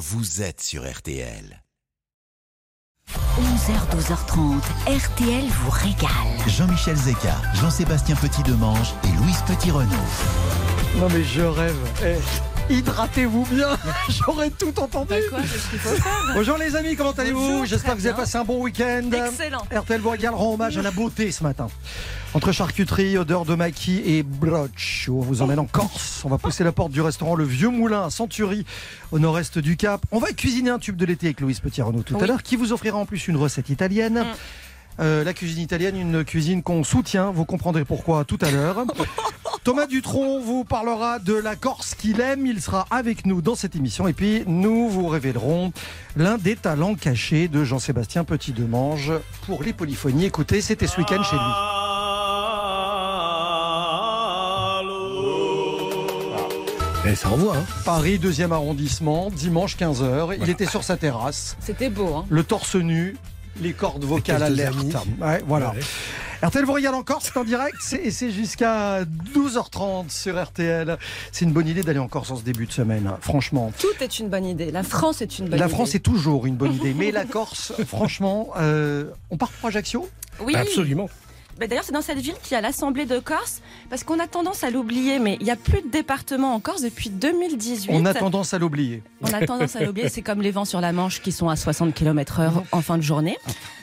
vous êtes sur RTL. 11h, 12h30, RTL vous régale. Jean-Michel Zeka, Jean-Sébastien Petit-Demange et Louise Petit-Renault. Non mais je rêve. Eh, hydratez-vous bien. J'aurais tout entendu. Quoi, faut faire Bonjour les amis, comment allez-vous J'espère que vous avez passé un bon week-end. Excellent. RTL régale rend hommage à la beauté ce matin. Entre charcuterie, odeur de maquis et broch, on vous emmène en Corse. On va pousser la porte du restaurant Le Vieux Moulin à Century, au nord-est du Cap. On va cuisiner un tube de l'été avec Louise Petit-Renaud tout à l'heure, qui vous offrira en plus une recette italienne. Mm. Euh, la cuisine italienne, une cuisine qu'on soutient, vous comprendrez pourquoi tout à l'heure. Thomas Dutronc vous parlera de la Corse qu'il aime, il sera avec nous dans cette émission. Et puis nous vous révélerons l'un des talents cachés de Jean-Sébastien Petit-Demange pour les polyphonies. Écoutez, c'était ce week-end chez lui. Et ça envoie, hein. Paris, deuxième arrondissement, dimanche 15h, il était sur sa terrasse, C'était beau, hein. Le torse nu, les cordes vocales amis. Ouais, voilà. Ouais. RTL vous regarde encore, c'est en direct c'est- et c'est jusqu'à 12h30 sur RTL. C'est une bonne idée d'aller en Corse en ce début de semaine, hein, franchement. Tout est une bonne idée. La France est une bonne La idée. France est toujours une bonne idée, mais la Corse, franchement, euh, on part pour Ajaccio? Oui. Absolument. Bah, D'ailleurs, c'est dans cette ville qu'il y a l'Assemblée de Corse, parce qu'on a tendance à l'oublier, mais il n'y a plus de département en Corse depuis 2018. On a tendance à l'oublier. On a tendance à l'oublier, c'est comme les vents sur la Manche qui sont à 60 km/h en fin de journée.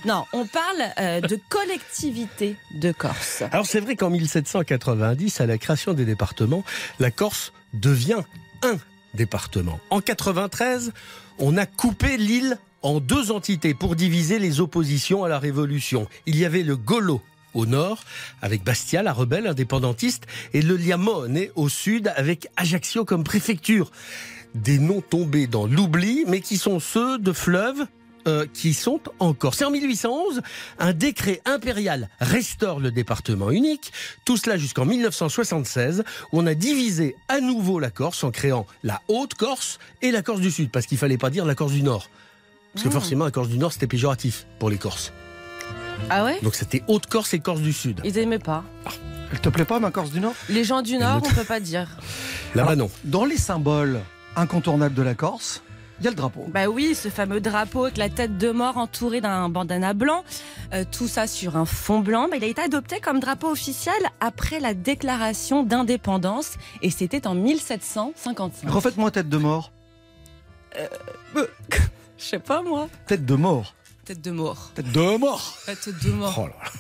Non, on parle euh, de collectivité de Corse. Alors c'est vrai qu'en 1790, à la création des départements, la Corse devient un département. En 93, on a coupé l'île en deux entités pour diviser les oppositions à la Révolution. Il y avait le Golo au nord, avec Bastia, la rebelle indépendantiste, et le Liamone au sud, avec Ajaccio comme préfecture. Des noms tombés dans l'oubli, mais qui sont ceux de fleuves euh, qui sont en Corse. Et en 1811, un décret impérial restaure le département unique. Tout cela jusqu'en 1976, où on a divisé à nouveau la Corse en créant la Haute-Corse et la Corse du Sud, parce qu'il fallait pas dire la Corse du Nord. Parce que Mmh. forcément, la Corse du Nord, c'était péjoratif pour les Corses. Ah ouais Donc c'était Haute-Corse et Corse du Sud. Ils aimaient pas. Elle te plaît pas, ma Corse du Nord? Les gens du Nord, on peut pas dire. Là-bas, Alors, non. Dans les symboles incontournables de la Corse, il y a le drapeau. Bah oui, ce fameux drapeau avec la tête de mort entourée d'un bandana blanc, euh, tout ça sur un fond blanc. Bah, il a été adopté comme drapeau officiel après la déclaration d'indépendance et c'était en 1755. Refaites-moi tête de mort. Je sais pas moi. Tête de mort. Tête de mort. Tête de mort. Tête de mort. Oh là là.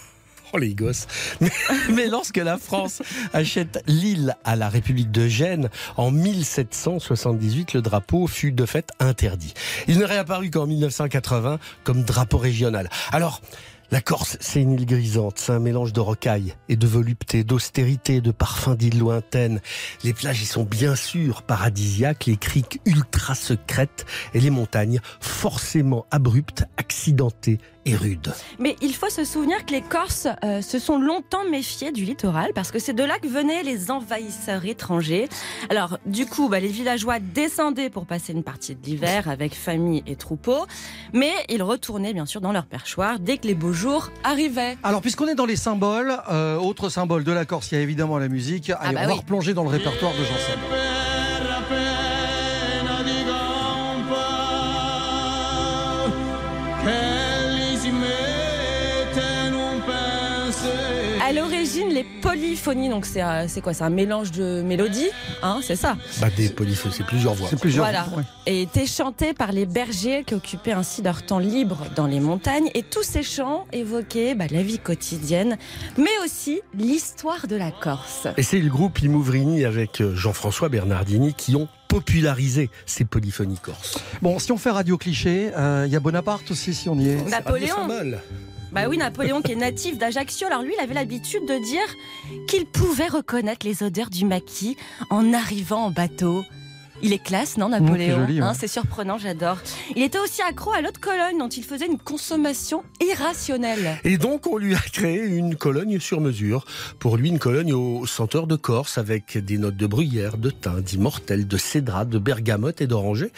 Oh les gosses. Mais, mais lorsque la France achète l'île à la République de Gênes en 1778, le drapeau fut de fait interdit. Il ne réapparut qu'en 1980 comme drapeau régional. Alors, la Corse, c'est une île grisante, c'est un mélange de rocailles et de volupté, d'austérité, de parfums d'îles lointaines. Les plages y sont bien sûr paradisiaques, les criques ultra secrètes et les montagnes forcément abruptes, accidentées et rudes. Mais il faut se souvenir que les Corses euh, se sont longtemps méfiés du littoral parce que c'est de là que venaient les envahisseurs étrangers. Alors du coup, bah, les villageois descendaient pour passer une partie de l'hiver avec famille et troupeaux, mais ils retournaient bien sûr dans leur perchoir dès que les beaux jours arrivaient. Alors, puisqu'on est dans les symboles, euh, autre symbole de la Corse, il y a évidemment la musique. Allez, bah on va oui. replonger dans le répertoire de Jean les polyphonies, donc c'est euh, c'est quoi? C'est un mélange de mélodies, hein, c'est ça? Bah, des polyphonies, c'est plusieurs voix. C'est plusieurs. Voilà. ouais. et étaient chantés par les bergers qui occupaient ainsi leur temps libre dans les montagnes. Et tous ces chants évoquaient bah, la vie quotidienne, mais aussi l'histoire de la Corse. Et c'est le groupe Imouvrini avec euh, Jean-François Bernardini qui ont popularisé ces polyphonies corses. Bon, si on fait radio cliché, euh, il y a Bonaparte aussi, si on y est. Napoléon. Ah. Bah oui, Napoléon qui est natif d'Ajaccio. Alors lui, il avait l'habitude de dire qu'il pouvait reconnaître les odeurs du maquis en arrivant en bateau. Il est classe, non, Napoléon Mmh, c'est joli, Hein, ouais. C'est surprenant, j'adore. Il était aussi accro à l'eau de Cologne, dont il faisait une consommation irrationnelle. Et donc on lui a créé une Cologne sur mesure. Pour lui, une Cologne au senteur de Corse avec des notes de bruyère, de thym, d'immortel, de cédra, de bergamote et d'oranger.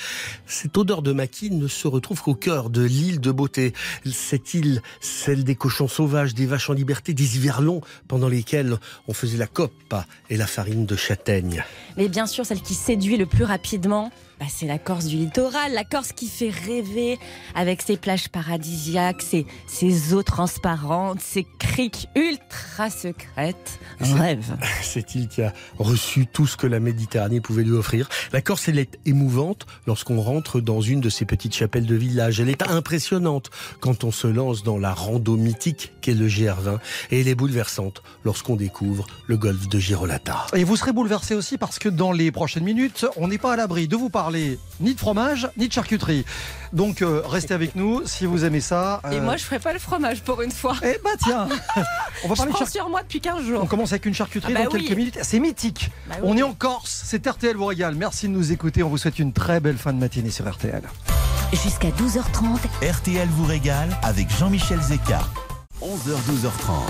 Cette odeur de maquis ne se retrouve qu'au cœur de l'île de beauté. Cette île, celle des cochons sauvages, des vaches en liberté, des hivers longs pendant lesquels on faisait la coppe et la farine de châtaigne. Mais bien sûr, celle qui séduit le plus rapidement, bah, c'est la Corse du littoral, la Corse qui fait rêver avec ses plages paradisiaques, ses, ses eaux transparentes, ses criques ultra secrètes. C'est- Rêve. Cette île qui a reçu tout ce que la Méditerranée pouvait lui offrir. La Corse, elle est émouvante lorsqu'on rentre dans une de ces petites chapelles de village. Elle est impressionnante quand on se lance dans la rando mythique qu'est le GR20. Et elle est bouleversante lorsqu'on découvre le golfe de Girolata. Et vous serez bouleversé aussi parce que dans les prochaines minutes, on n'est pas à l'abri de vous parler ni de fromage, ni de charcuterie. Donc euh, restez avec nous si vous aimez ça. Et Euh, moi, je ferai pas le fromage pour une fois. Eh bah tiens, on va Je parler de char- sur moi depuis 15 On jours. commence avec une charcuterie Ah bah dans quelques minutes. C'est mythique. Bah oui. On est en Corse, c'est RTL vous régale. Merci de nous écouter. On vous souhaite une très belle fin de matinée sur RTL. Jusqu'à 12h30, RTL vous régale avec Jean-Michel Zeka. 11h-12h30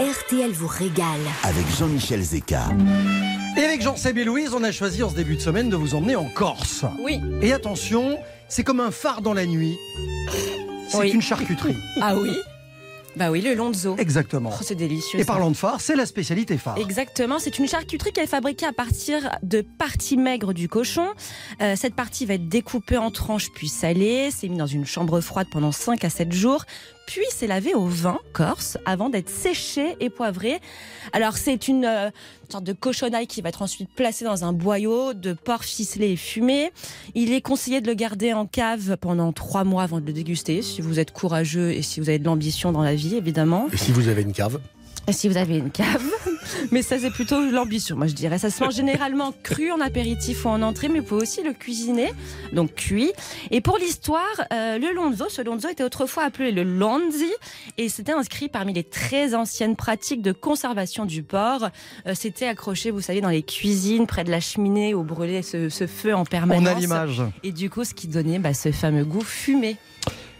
RTL vous régale. avec Jean-Michel Zeka. Et avec Jean-Seb et Louise, on a choisi en ce début de semaine de vous emmener en Corse. Oui. Et attention, c'est comme un phare dans la nuit. C'est Oui. une charcuterie. Ah oui? Bah oui, le lonzo. Exactement. Oh, c'est délicieux. Et parlant de phare, c'est la spécialité phare. Exactement, c'est une charcuterie qui est fabriquée à partir de parties maigres du cochon. Euh, cette partie va être découpée en tranches puis salée, c'est mis dans une chambre froide pendant 5 à 7 jours, puis c'est lavé au vin corse avant d'être séché et poivré. Alors c'est une euh, sorte de cochonaille qui va être ensuite placée dans un boyau de porc ficelé et fumé. Il est conseillé de le garder en cave pendant 3 mois avant de le déguster, si vous êtes courageux et si vous avez de l'ambition dans la vie évidemment. Et si vous avez une cave si vous avez une cave. Mais ça, c'est plutôt l'ambition, moi je dirais. Ça se mange généralement cru en apéritif ou en entrée, mais vous pouvez aussi le cuisiner, donc cuit. Et pour l'histoire, euh, le lonzo, ce lonzo était autrefois appelé le lonzi, et c'était inscrit parmi les très anciennes pratiques de conservation du porc. Euh, c'était accroché, vous savez, dans les cuisines, près de la cheminée, où brûlait ce, ce feu en permanence. On a l'image. Et du coup, ce qui donnait bah, ce fameux goût fumé.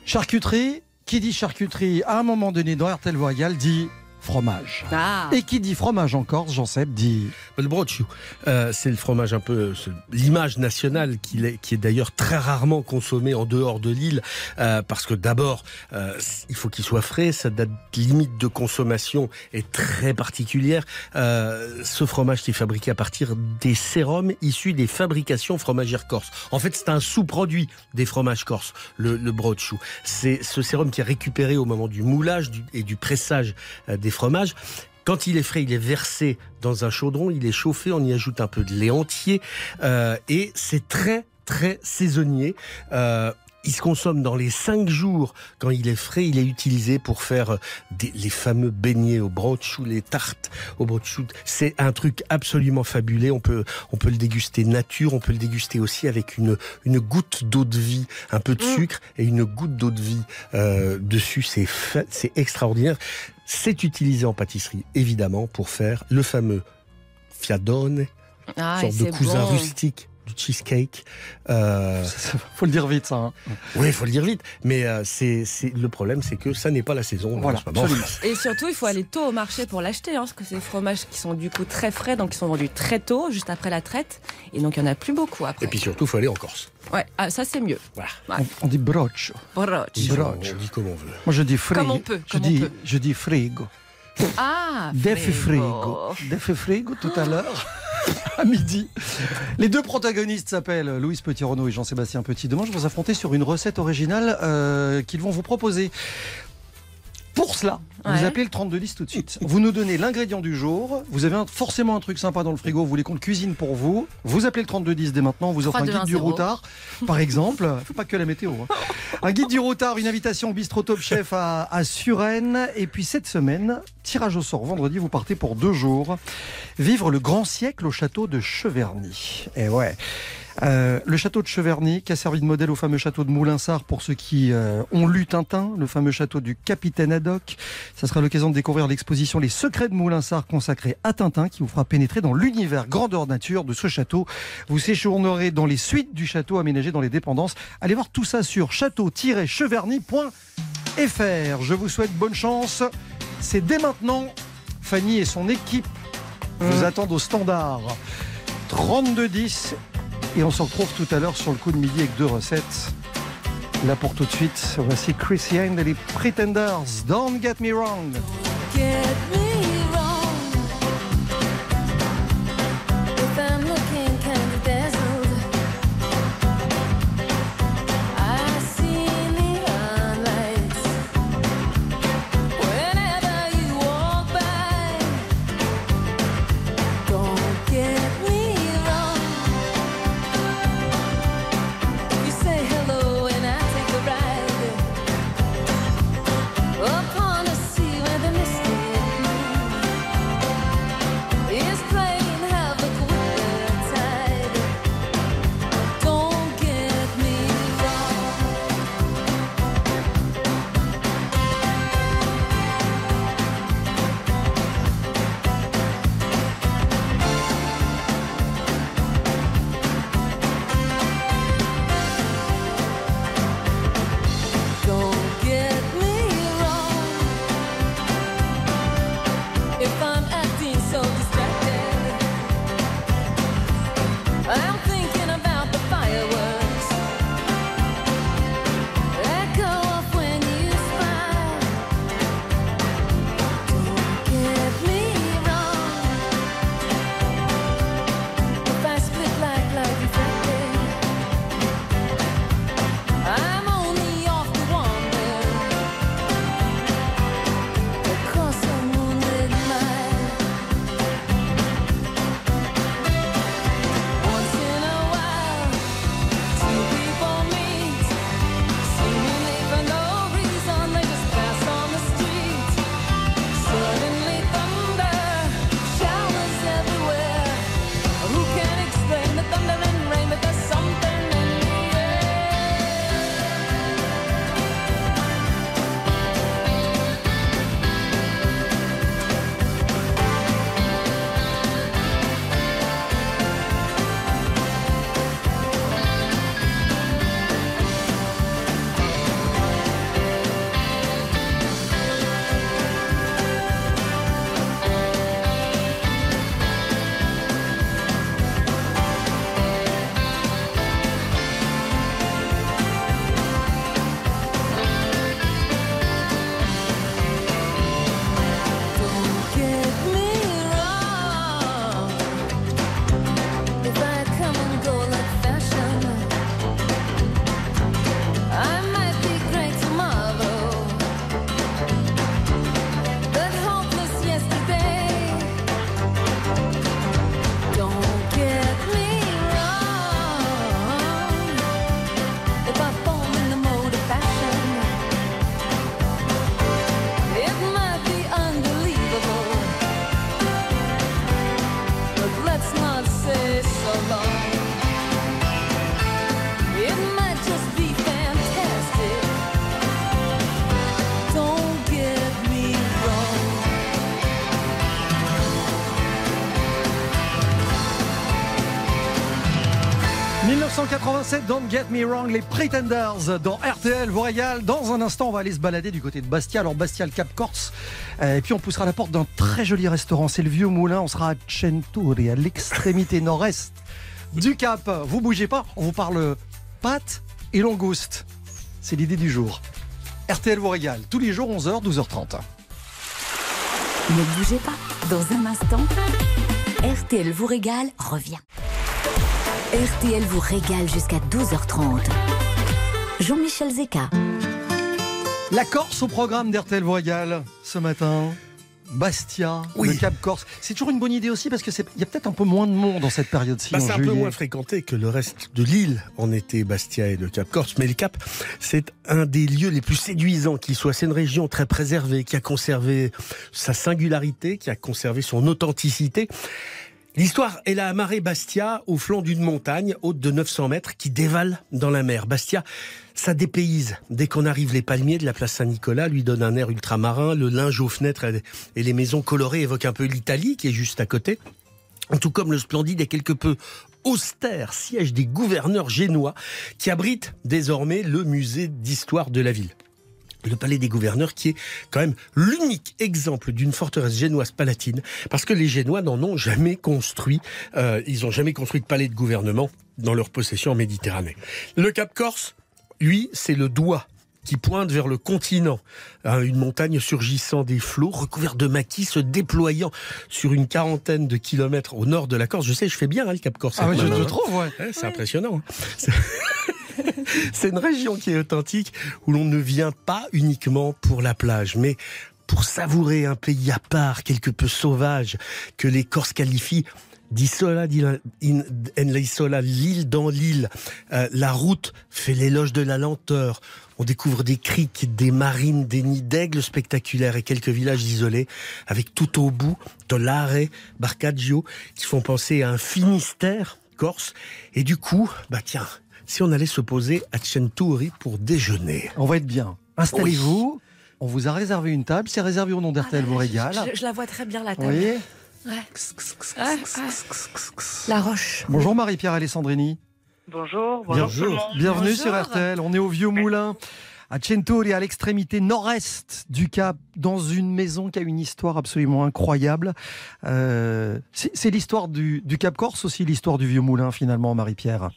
Charcuterie, qui dit charcuterie à un moment donné dans RTL Royal dit fromage. Ah Et qui dit fromage en Corse, Jean-Seb dit Le brochu, euh, c'est le fromage un peu, l'image nationale qui est, qui est d'ailleurs très rarement consommé en dehors de l'île, euh, parce que d'abord, euh, il faut qu'il soit frais, sa date limite de consommation est très particulière. Euh, ce fromage qui est fabriqué à partir des sérums issus des fabrications fromagères corses. En fait, c'est un sous-produit des fromages corses, le, le brochu. C'est ce sérum qui est récupéré au moment du moulage du- et du pressage des fromages. Quand il est frais, il est versé dans un chaudron, il est chauffé, on y ajoute un peu de lait entier euh, et c'est très très saisonnier. Euh, il se consomme dans les cinq jours. Quand il est frais, il est utilisé pour faire des- les fameux beignets au brochou, les tartes au brochou. C'est un truc absolument fabuleux. On peut, on peut le déguster nature, on peut le déguster aussi avec une, une goutte d'eau de vie, un peu de Mm. sucre et une goutte d'eau de vie euh, dessus. C'est c'est extraordinaire. C'est utilisé en pâtisserie, évidemment, pour faire le fameux fiadone, Ah, sorte de cousin bon. rustique du cheesecake. Euh, faut le dire vite ça. hein. oui, il faut le dire vite. Mais euh, c'est, c'est le problème, c'est que ça n'est pas la saison. Voilà, en ce. Et surtout, il faut aller tôt au marché pour l'acheter, hein, parce que c'est des fromages qui sont du coup très frais, donc qui sont vendus très tôt, juste après la traite. Et donc, il n'y en a plus beaucoup après. Et puis surtout, il faut aller en Corse. Ouais, ah, ça c'est mieux. Voilà. Ouais. On, on dit broch. Broch. Broch. On dit comme on veut. Moi je dis frigo. Comme on peut, Je on dis, peut. je dis frigo. Ah, Def frigo. frigo. Def frigo tout à l'heure. À midi. Les deux protagonistes s'appellent Louise Petit-Renaud et Jean-Sébastien Petit. Demain, je vais vous affronter sur une recette originale euh, qu'ils vont vous proposer. Pour cela, vous appelez le 3210 tout de suite. Vous nous donnez l'ingrédient du jour. Vous avez un- forcément un truc sympa dans le frigo. Vous voulez qu'on le cuisine pour vous. Vous appelez le 3210 dès maintenant. On vous offre un guide du 3210. routard, par exemple. Faut pas que la météo. hein. Un guide du routard, une invitation au bistrot Top Chef à, à Suresnes. Et puis cette semaine, tirage au sort. Vendredi, vous partez pour deux jours. Vivre le grand siècle au château de Cheverny. Et ouais. Euh, le château de Cheverny, qui a servi de modèle au fameux château de Moulinsart pour ceux qui euh, ont lu Tintin, le fameux château du capitaine Haddock. Ça sera l'occasion de découvrir l'exposition Les secrets de Moulinsart consacrée à Tintin, qui vous fera pénétrer dans l'univers grandeur nature de ce château. Vous séjournerez dans les suites du château aménagé dans les dépendances. Allez voir tout ça sur château-cheverny.fr. Je vous souhaite bonne chance. C'est dès maintenant. Fanny et son équipe vous attendent au standard. 32-10 et on se retrouve tout à l'heure sur le coup de midi avec deux recettes. Là pour tout de suite, voici Chris Young et les Pretenders. Don't get me wrong. Don't Get Me Wrong, les Pretenders dans RTL vous régale. Dans un instant, on va aller se balader du côté de Bastia. Alors Bastia, Cap Corse. Euh, Et puis on poussera la porte d'un très joli restaurant. C'est le Vieux Moulin. On sera à Centuri, à l'extrémité nord-est du Cap. Vous bougez pas. On vous parle pâtes et langoustes. C'est l'idée du jour. RTL vous régale. Tous les jours, 11h, 12h30. Ne bougez pas. Dans un instant, RTL vous régale revient. RTL vous régale jusqu'à 12h30. Jean-Michel Zeka. La Corse au programme d'RTL vous régale ce matin. Bastia, Oui. le Cap Corse. C'est toujours une bonne idée aussi parce qu'il y a peut-être un peu moins de monde dans cette période-ci. Bah, en c'est un peu moins fréquenté que le reste de l'île en été, Bastia et le Cap Corse. Mais le Cap, c'est un des lieux les plus séduisants qui soit. C'est une région très préservée, qui a conservé sa singularité, qui a conservé son authenticité. L'histoire est la marée Bastia au flanc d'une montagne haute de 900 mètres qui dévale dans la mer. Bastia, ça dépayse. Dès qu'on arrive, les palmiers de la place Saint-Nicolas lui donnent un air ultramarin. Le linge aux fenêtres et les maisons colorées évoquent un peu l'Italie qui est juste à côté. Tout comme le splendide et quelque peu austère siège des gouverneurs génois qui abrite désormais le musée d'histoire de la ville. Le palais des gouverneurs qui est quand même l'unique exemple d'une forteresse génoise palatine parce que les Génois n'en ont jamais construit. Euh, ils n'ont jamais construit de palais de gouvernement dans leur possession en Méditerranée. Le Cap Corse, lui, c'est le doigt qui pointe vers le continent. Hein, une montagne surgissant des flots, recouverte de maquis, se déployant sur une quarantaine de kilomètres au nord de la Corse. Je sais, je fais bien hein, le Cap Corse. Ah oui, je, main, hein. trouve, ouais. Ouais, c'est impressionnant. hein. C'est- une région qui est authentique, où l'on ne vient pas uniquement pour la plage, mais pour savourer un pays à part, quelque peu sauvage, que les Corses qualifient d'isola l'isola, l'île dans l'île. Euh, la route fait l'éloge de la lenteur. On découvre des criques, des marines, des nids d'aigles spectaculaires et quelques villages isolés, avec tout au bout Tolare, Barcaggio, qui font penser à un Finistère corse. Et du coup, bah tiens, si on allait se poser à Centuri pour déjeuner. On va être bien. Installez-vous. On vous a réservé une table. C'est réservé au nom d'RTL vous régale. Je, je la vois très bien la Vous table. voyez Ouais. Ouais, ouais. La roche. Bonjour Marie-Pierre Alessandrini. Bonjour, bonjour. Bienvenue, tout le monde. bienvenue Bonjour. sur RTL. On est au Vieux Moulin, à Centuri, à l'extrémité nord-est du Cap, dans une maison qui a une histoire absolument incroyable. Euh, c'est c'est l'histoire du, du Cap Corse aussi, l'histoire du Vieux Moulin finalement, Marie-Pierre?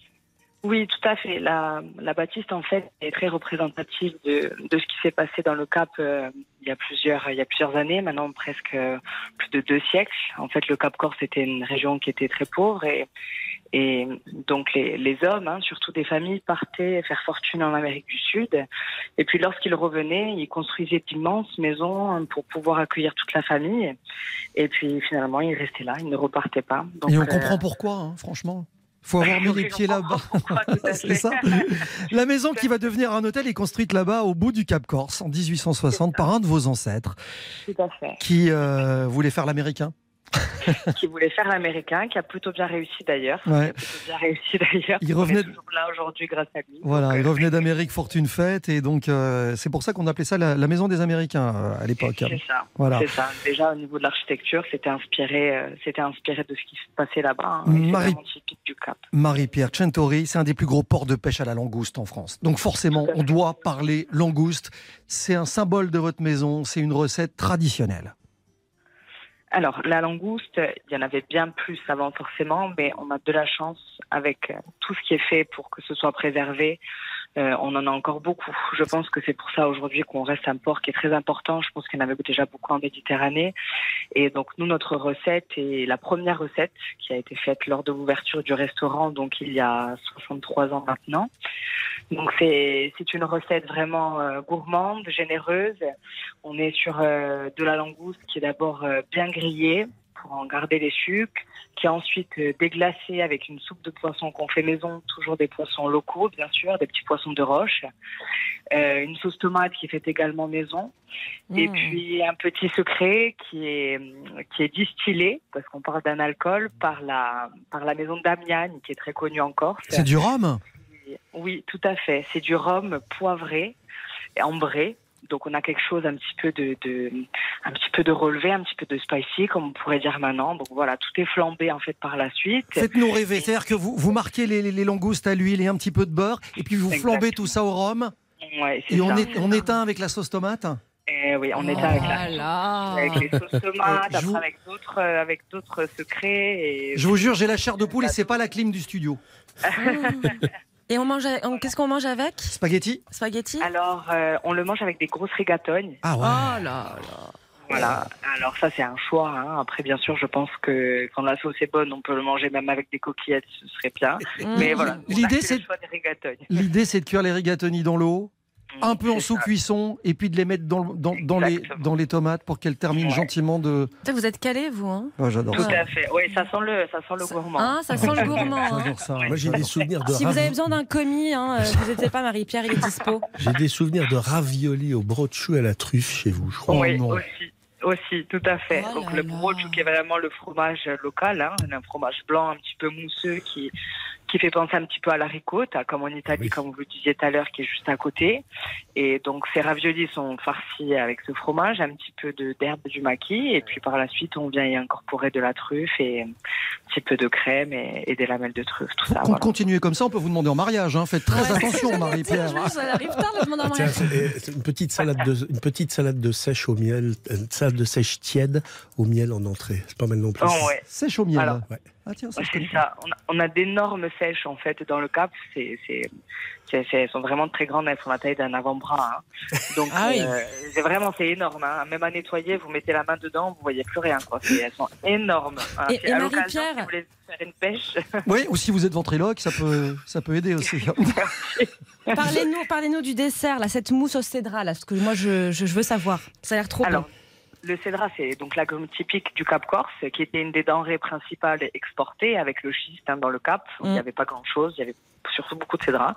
Oui, tout à fait. La, la bâtisse, en fait, est très représentative de, de ce qui s'est passé dans le Cap euh, il, y a plusieurs, il y a plusieurs années, maintenant presque euh, plus de deux siècles. En fait, le Cap Corse était une région qui était très pauvre et, et donc les, les hommes, hein, surtout des familles, partaient faire fortune en Amérique du Sud. Et puis lorsqu'ils revenaient, ils construisaient d'immenses maisons pour pouvoir accueillir toute la famille. Et puis finalement, ils restaient là, ils ne repartaient pas. Donc, Et on euh, comprend pourquoi, hein, franchement. Faut avoir mis les pieds là-bas. C'est ça. La maison qui va devenir un hôtel est construite là-bas au bout du Cap Corse en 1860 par un de vos ancêtres Tout à fait. qui euh, voulait faire l'américain. qui voulait faire l'américain, qui a plutôt bien réussi d'ailleurs. Ouais. Il revenait- là aujourd'hui grâce à lui. Voilà, Donc, il euh, revenait d'Amérique, fortune faite, et donc euh, c'est pour ça qu'on appelait ça la, la maison des Américains euh, à l'époque. C'est ça. Voilà. C'est ça. Déjà au niveau de l'architecture, c'était inspiré, euh, c'était inspiré de ce qui se passait là-bas. hein, Marie- du Cap. Marie-Pierre Centori, c'est un des plus gros ports de pêche à la langouste en France. Donc forcément, on doit parler langouste. C'est un symbole de votre maison, c'est une recette traditionnelle. Alors, la langouste, il y en avait bien plus avant forcément, mais on a de la chance avec tout ce qui est fait pour que ce soit préservé. Euh, on en a encore beaucoup. Je pense que c'est pour ça aujourd'hui qu'on reste un port qui est très important. Je pense qu'il y en avait déjà beaucoup en Méditerranée. Et donc, nous, notre recette est la première recette qui a été faite lors de l'ouverture du restaurant, donc il y a 63 ans maintenant. Donc, c'est une recette vraiment euh, gourmande, généreuse. On est sur euh, de la langouste qui est d'abord euh, bien grillée pour en garder les sucres, qui est ensuite euh, déglacée avec une soupe de poisson qu'on fait maison, toujours des poissons locaux bien sûr, des petits poissons de roche, Euh, une sauce tomate qui est faite également maison, et Mmh. puis un petit secret qui est qui est distillé parce qu'on parle d'un alcool par la par la maison d'Amiagne qui est très connue en Corse. C'est du rhum? Oui, tout à fait. C'est du rhum poivré et ambré. Donc on a quelque chose un petit peu de, de un petit peu de relevé, un petit peu de spicy, comme on pourrait dire maintenant. Donc voilà, tout est flambé en fait par la suite. Faites-nous rêver. C'est-à-dire que vous, vous marquez les, les- les langoustes à l'huile et un petit peu de beurre, et puis vous flambez tout ça au rhum, Ouais, c'est et on, est, on éteint avec la sauce tomate. Eh oui, on est avec la avec les sauces tomates, Je vous- après avec d'autres euh, avec d'autres secrets. Et... Je vous jure, j'ai la chair de poule et c'est pas la clim du studio. Et on mange, on- qu'est-ce qu'on mange avec? Spaghetti Spaghetti? Alors, euh, on le mange avec des grosses rigatognes. Ah Oh ouais. là là. Voilà. Alors ça, c'est un choix. hein. Après, bien sûr, je pense que quand la sauce est bonne, on peut le manger même avec des coquillettes, ce serait bien. Mais Mmh. voilà. L'idée, c'est- le choix des rigatognes. L'idée, c'est de cuire les rigatoni dans l'eau, un peu en sous-cuisson, et puis de les mettre dans, dans, dans les, dans les tomates pour qu'elles terminent Ouais. gentiment de. Vous êtes calé, vous, hein Oh, J'adore Tout ça. à fait. Oui, ça sent le, ça sent le gourmand. Hein, Ça sent le gourmand. hein. J'adore ça. Moi, j'ai des souvenirs de Si vous avez besoin d'un commis, hein, euh, vous n'hésitez pas, Marie-Pierre, il est dispo. J'ai des souvenirs de raviolis au brochu à la truffe chez vous, je crois. Oh oui, non. aussi. Aussi, tout à fait. Oh Donc là le là. brochu qui est vraiment le fromage local, hein, un fromage blanc un petit peu mousseux qui qui fait penser un petit peu à la ricotta, comme en Italie, Oui. comme vous le disiez tout à l'heure, qui est juste à côté. Et donc ces raviolis sont farcis avec ce fromage, un petit peu de d'herbe du maquis, et puis par la suite on vient y incorporer de la truffe et un petit peu de crème et, et des lamelles de truffe, tout ça. Voilà. Continuez comme ça, on peut vous demander en mariage. hein. Faites très Ouais. attention, Marie-Pierre. Ça arrive tard, la demande en Ah, tiens, mariage. c'est- c'est une petite salade de une petite salade de sèche au miel, une salade de sèche tiède au miel en entrée. C'est pas mal non plus. Oh, ouais. Sèche au miel. Alors, Ouais. Ah tiens, ça je. On a, on a d'énormes sèches en fait dans le Cap. C'est, c'est, c'est, c'est- elles sont vraiment très grandes. Elles font la taille d'un avant-bras. hein. Donc Ah oui. euh, c'est vraiment c'est énorme. hein. Même à nettoyer, vous mettez la main dedans, vous voyez plus rien. Quoi. C'est- elles sont énormes. hein. Et- et à l'occasion, Marie-Pierre si vous voulez faire une pêche. Oui, ou si vous êtes ventriloque, ça peut, ça peut aider aussi. Parlez-nous parlez du dessert, là, cette mousse au cédra, là, parce que moi, je, je, je veux savoir. Ça a l'air trop Alors, bon. Le cédra, c'est donc l'agrume typique du Cap Corse, qui était une des denrées principales exportées avec le schiste hein, dans le Cap. Il n'y Mm. avait pas grand-chose, il y avait surtout beaucoup de cédra.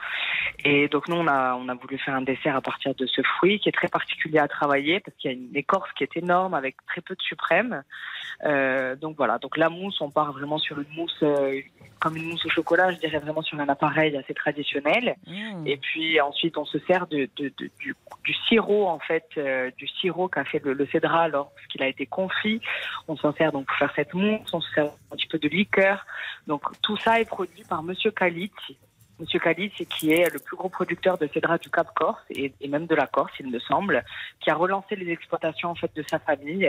Et donc nous, on a, on a voulu faire un dessert à partir de ce fruit qui est très particulier à travailler parce qu'il y a une écorce qui est énorme avec très peu de suprême. Euh, donc voilà, donc la mousse, on part vraiment sur une mousse euh, comme une mousse au chocolat, je dirais vraiment sur un appareil assez traditionnel. Mmh. Et puis ensuite, on se sert de, de- de- du, du sirop en fait, euh, du sirop qu'a fait le, le cédra lorsqu'il a été confit. On s'en sert donc pour faire cette mousse. On se sert un petit peu de liqueur. Donc tout ça est produit par Monsieur Calizzi. Monsieur Calizzi, qui est le plus gros producteur de cédra du Cap Corse et, et même de la Corse, il me semble, qui a relancé les exploitations en fait de sa famille,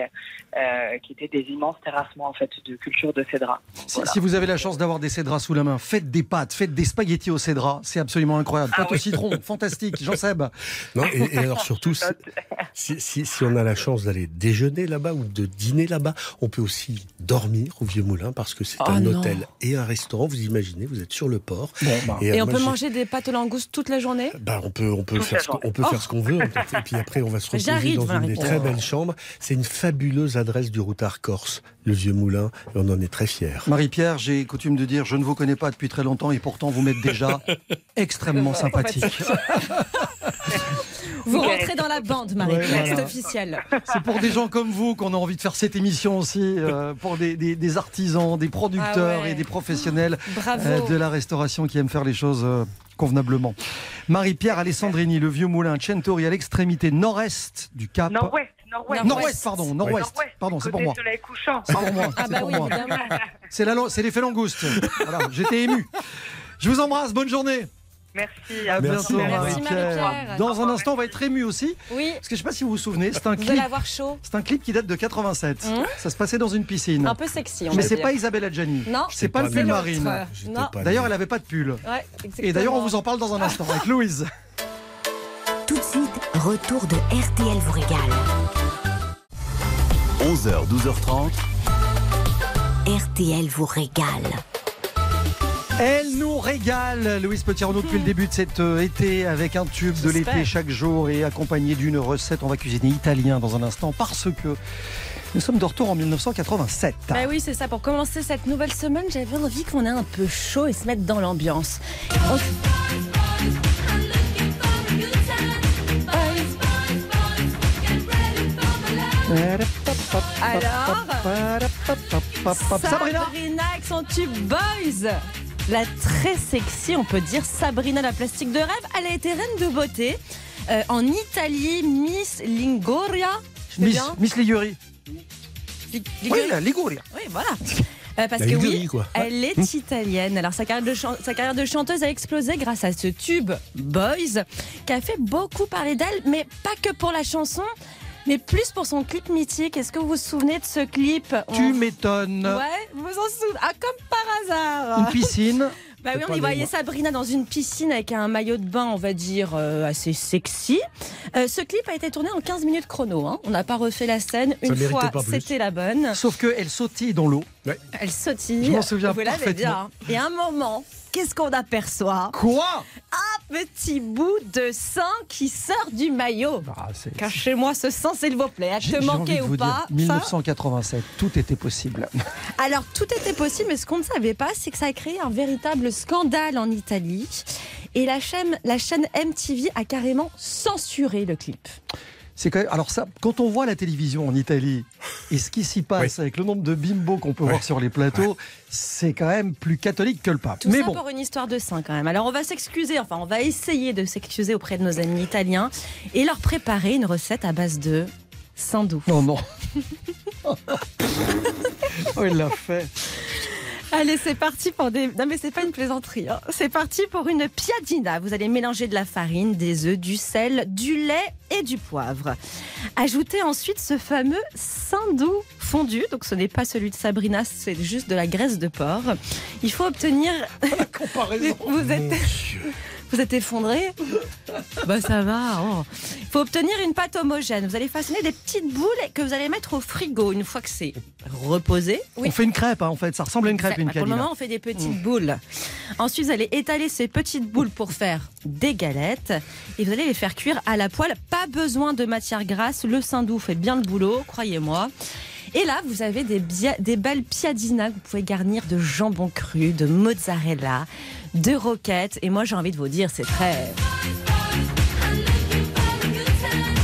euh, qui étaient des immenses terrassements en fait de culture de cédra. Si, Voilà. si vous avez la chance d'avoir des cédras sous la main, faites des pâtes, faites des spaghettis au cédra, c'est absolument incroyable. Pâte au citron, fantastique, Jean Seb. Non, et, et alors surtout, si, si, si- si on a la chance d'aller déjeuner là-bas ou de dîner là-bas, on peut aussi dormir au Vieux Moulin parce que c'est Oh un non. hôtel et un restaurant. Vous imaginez, vous êtes sur le port. Bon, bah, euh, Et on moi, peut manger des pâtes aux langoustes toute la journée? Bah, on peut, on peut, Toute faire, ce qu'on- on peut faire ce qu'on veut. Et puis après, on va se reposer J'arrive, dans une des très belles chambres. C'est une fabuleuse adresse du routard corse, le Vieux Moulin, et on en est très fiers. Marie-Pierre, j'ai coutume de dire, je ne vous connais pas depuis très longtemps et pourtant vous m'êtes déjà extrêmement sympathique. Vous rentrez dans la bande, Marie-Pierre, Ouais, voilà. c'est officiel. C'est pour des gens comme vous qu'on a envie de faire cette émission aussi, euh, pour des, des- des artisans, des producteurs Ah ouais. et des professionnels euh, de la restauration qui aiment faire les choses euh, convenablement. Marie-Pierre Alessandrini, le vieux moulin Centori à l'extrémité nord-est du Cap. Nord-ouest, nord-ouest. Nord-ouest, pardon, nord-ouest. Pardon, c'est pour moi. C'est pour moi. Ah c'est bah oui. C'est la lo- c'est l'effet langouste. Voilà, j'étais ému. Je vous embrasse, bonne journée. Merci. À Merci, bientôt, Merci, Marie-Pierre. Dans un instant, on va être ému aussi, Oui, parce que je sais pas si vous vous souvenez, c'est un vous clip. allez avoir chaud. C'est un clip qui date de 87. Mmh. Ça se passait dans une piscine. Un peu sexy, on Mais c'est pas Isabelle Adjani. Non, C'est pas le C'est pull pas marine. pas D'ailleurs, elle avait pas de pull. Ouais, Et d'ailleurs, on vous en parle dans un instant avec Louise. Tout de suite, retour de RTL vous régale. 11h, 12h30. RTL vous régale. Elle nous régale, Louise Petit-Arnaud, depuis le début de cet euh, été, avec un tube de l'été chaque jour et accompagné d'une recette. On va cuisiner italien dans un instant parce que nous sommes de retour en 1987. Bah oui, c'est ça. Pour commencer cette nouvelle semaine, j'avais envie qu'on ait un peu chaud et se mettre dans l'ambiance. On- Alors Sabrina Sabrina avec son tube Boys? La très sexy, on peut dire Sabrina la plastique de rêve, elle a été reine de beauté. euh, en Italie, Miss Lingoria. Je Miss, bien Miss Oui, Liguria la Liguria. Oui, voilà. Euh, parce La que Ligurie, oui, quoi. elle est italienne. Alors sa carrière, de chan- sa carrière de chanteuse a explosé grâce à ce tube Boys, qui a fait beaucoup parler d'elle, mais pas que pour la chanson, mais plus pour son clip mythique. Est-ce que vous vous souvenez de ce clip Tu On- m'étonnes. Ouais, vous vous en souvenez Ah, comme par hasard Une piscine. Bah oui, on y voyait. Sabrina dans une piscine avec un maillot de bain, on va dire, euh, assez sexy. Euh, ce clip a été tourné en 15 minutes chrono. hein. On n'a pas refait la scène. Une méritait fois, pas plus. c'était la bonne. Sauf qu'elle sautille dans l'eau. Elle sautille. Je m'en souviens Vous parfaitement. bien. Et à un moment, qu'est-ce qu'on aperçoit? Quoi? Un petit bout de sang qui sort du maillot. Ah, Cachez-moi ce sang, s'il vous plaît. J'ai- Te manquer ou vous dire, pas? ça 1987, tout était possible. Alors, tout était possible, mais ce qu'on ne savait pas, c'est que ça a créé un véritable scandale en Italie. Et la chaîne, la chaîne MTV a carrément censuré le clip. C'est quand même- alors ça, quand on voit la télévision en Italie et ce qui s'y passe avec le nombre de bimbos qu'on peut voir sur les plateaux, c'est quand même plus catholique que le pape. Tout Mais ça bon, pour une histoire de sein quand même. Alors on va s'excuser, enfin on va essayer de s'excuser auprès de nos amis italiens et leur préparer une recette à base de sandou. non, non. oh, il l'a fait. Allez, c'est parti pour des. Non, mais c'est pas une plaisanterie. hein. C'est parti pour une piadina. Vous allez mélanger de la farine, des œufs, du sel, du lait et du poivre. Ajoutez ensuite ce fameux sandou fondu. Donc, ce n'est pas celui de Sabrina, c'est juste de la graisse de porc. Il faut obtenir. Comparaison. Vous êtes. Vous êtes effondré Bah ça va. oh. Il faut obtenir une pâte homogène. Vous allez façonner des petites boules que vous allez mettre au frigo une fois que c'est reposé. On fait une crêpe, hein, en fait. Ça ressemble à une crêpe, une bah, Pour le moment, on fait des petites boules. Ensuite, vous allez étaler ces petites boules pour faire des galettes. Et vous allez les faire cuire à la poêle. Pas besoin de matière grasse. Le sindou fait bien le boulot, croyez-moi. Et là, vous avez des, bia- des belles piadinas que vous pouvez garnir de jambon cru, de mozzarella, de roquettes. Et moi, j'ai envie de vous dire, c'est très...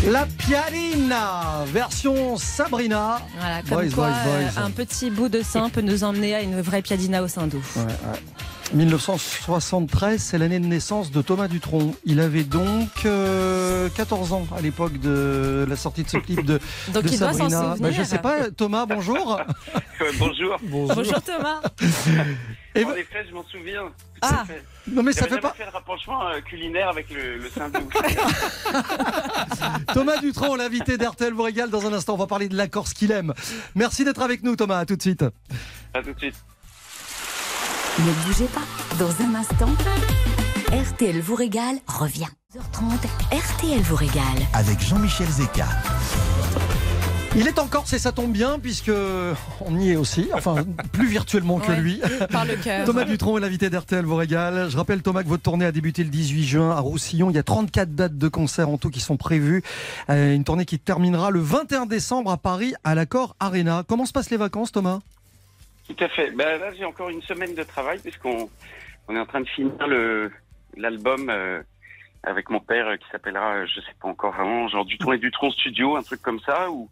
La piadina, version Sabrina. Voilà, comme Boys, quoi, boys, boys. euh, un petit bout de sein peut nous emmener à une vraie piadina au. Ouais, ouais. 1973, c'est l'année de naissance de Thomas Dutronc. Il avait donc euh, 14 ans à l'époque de la sortie de ce clip de, Donc, de il doit s'en Sabrina. souvenir. Bah, je sais pas, Thomas, bonjour. Ouais, bonjour. Bonjour Thomas. Et en vous- effet, je m'en souviens. Ah. Non mais ça fait pas. fait le rapprochement euh, culinaire avec le, le. Thomas Dutronc, l'invité d'RTL vous régale dans un instant. On va parler de la Corse qu'il aime. Merci d'être avec nous, Thomas. À tout de suite. à tout de suite. Ne bougez pas. Dans un instant, RTL vous régale revient. h 30 RTL vous régale. Avec Jean-Michel Zeka. Il est en Corse et ça tombe bien puisque on y est aussi. Enfin, plus virtuellement que Ouais. lui. Par le cœur. Thomas Dutronc est l'invité d'RTL vous régale. Je rappelle Thomas que votre tournée a débuté le 18 juin à Roussillon. Il y a 34 dates de concerts en tout qui sont prévues. Euh, une tournée qui terminera le 21 décembre à Paris à l'Accord Arena. Comment se passent les vacances Thomas? Tout à fait. Ben, là, j'ai encore une semaine de travail puisqu'on on est en train de finir le l'album euh, avec mon père euh, qui s'appellera, je sais pas encore vraiment, genre Dutron et Dutron Studio, un truc comme ça, où,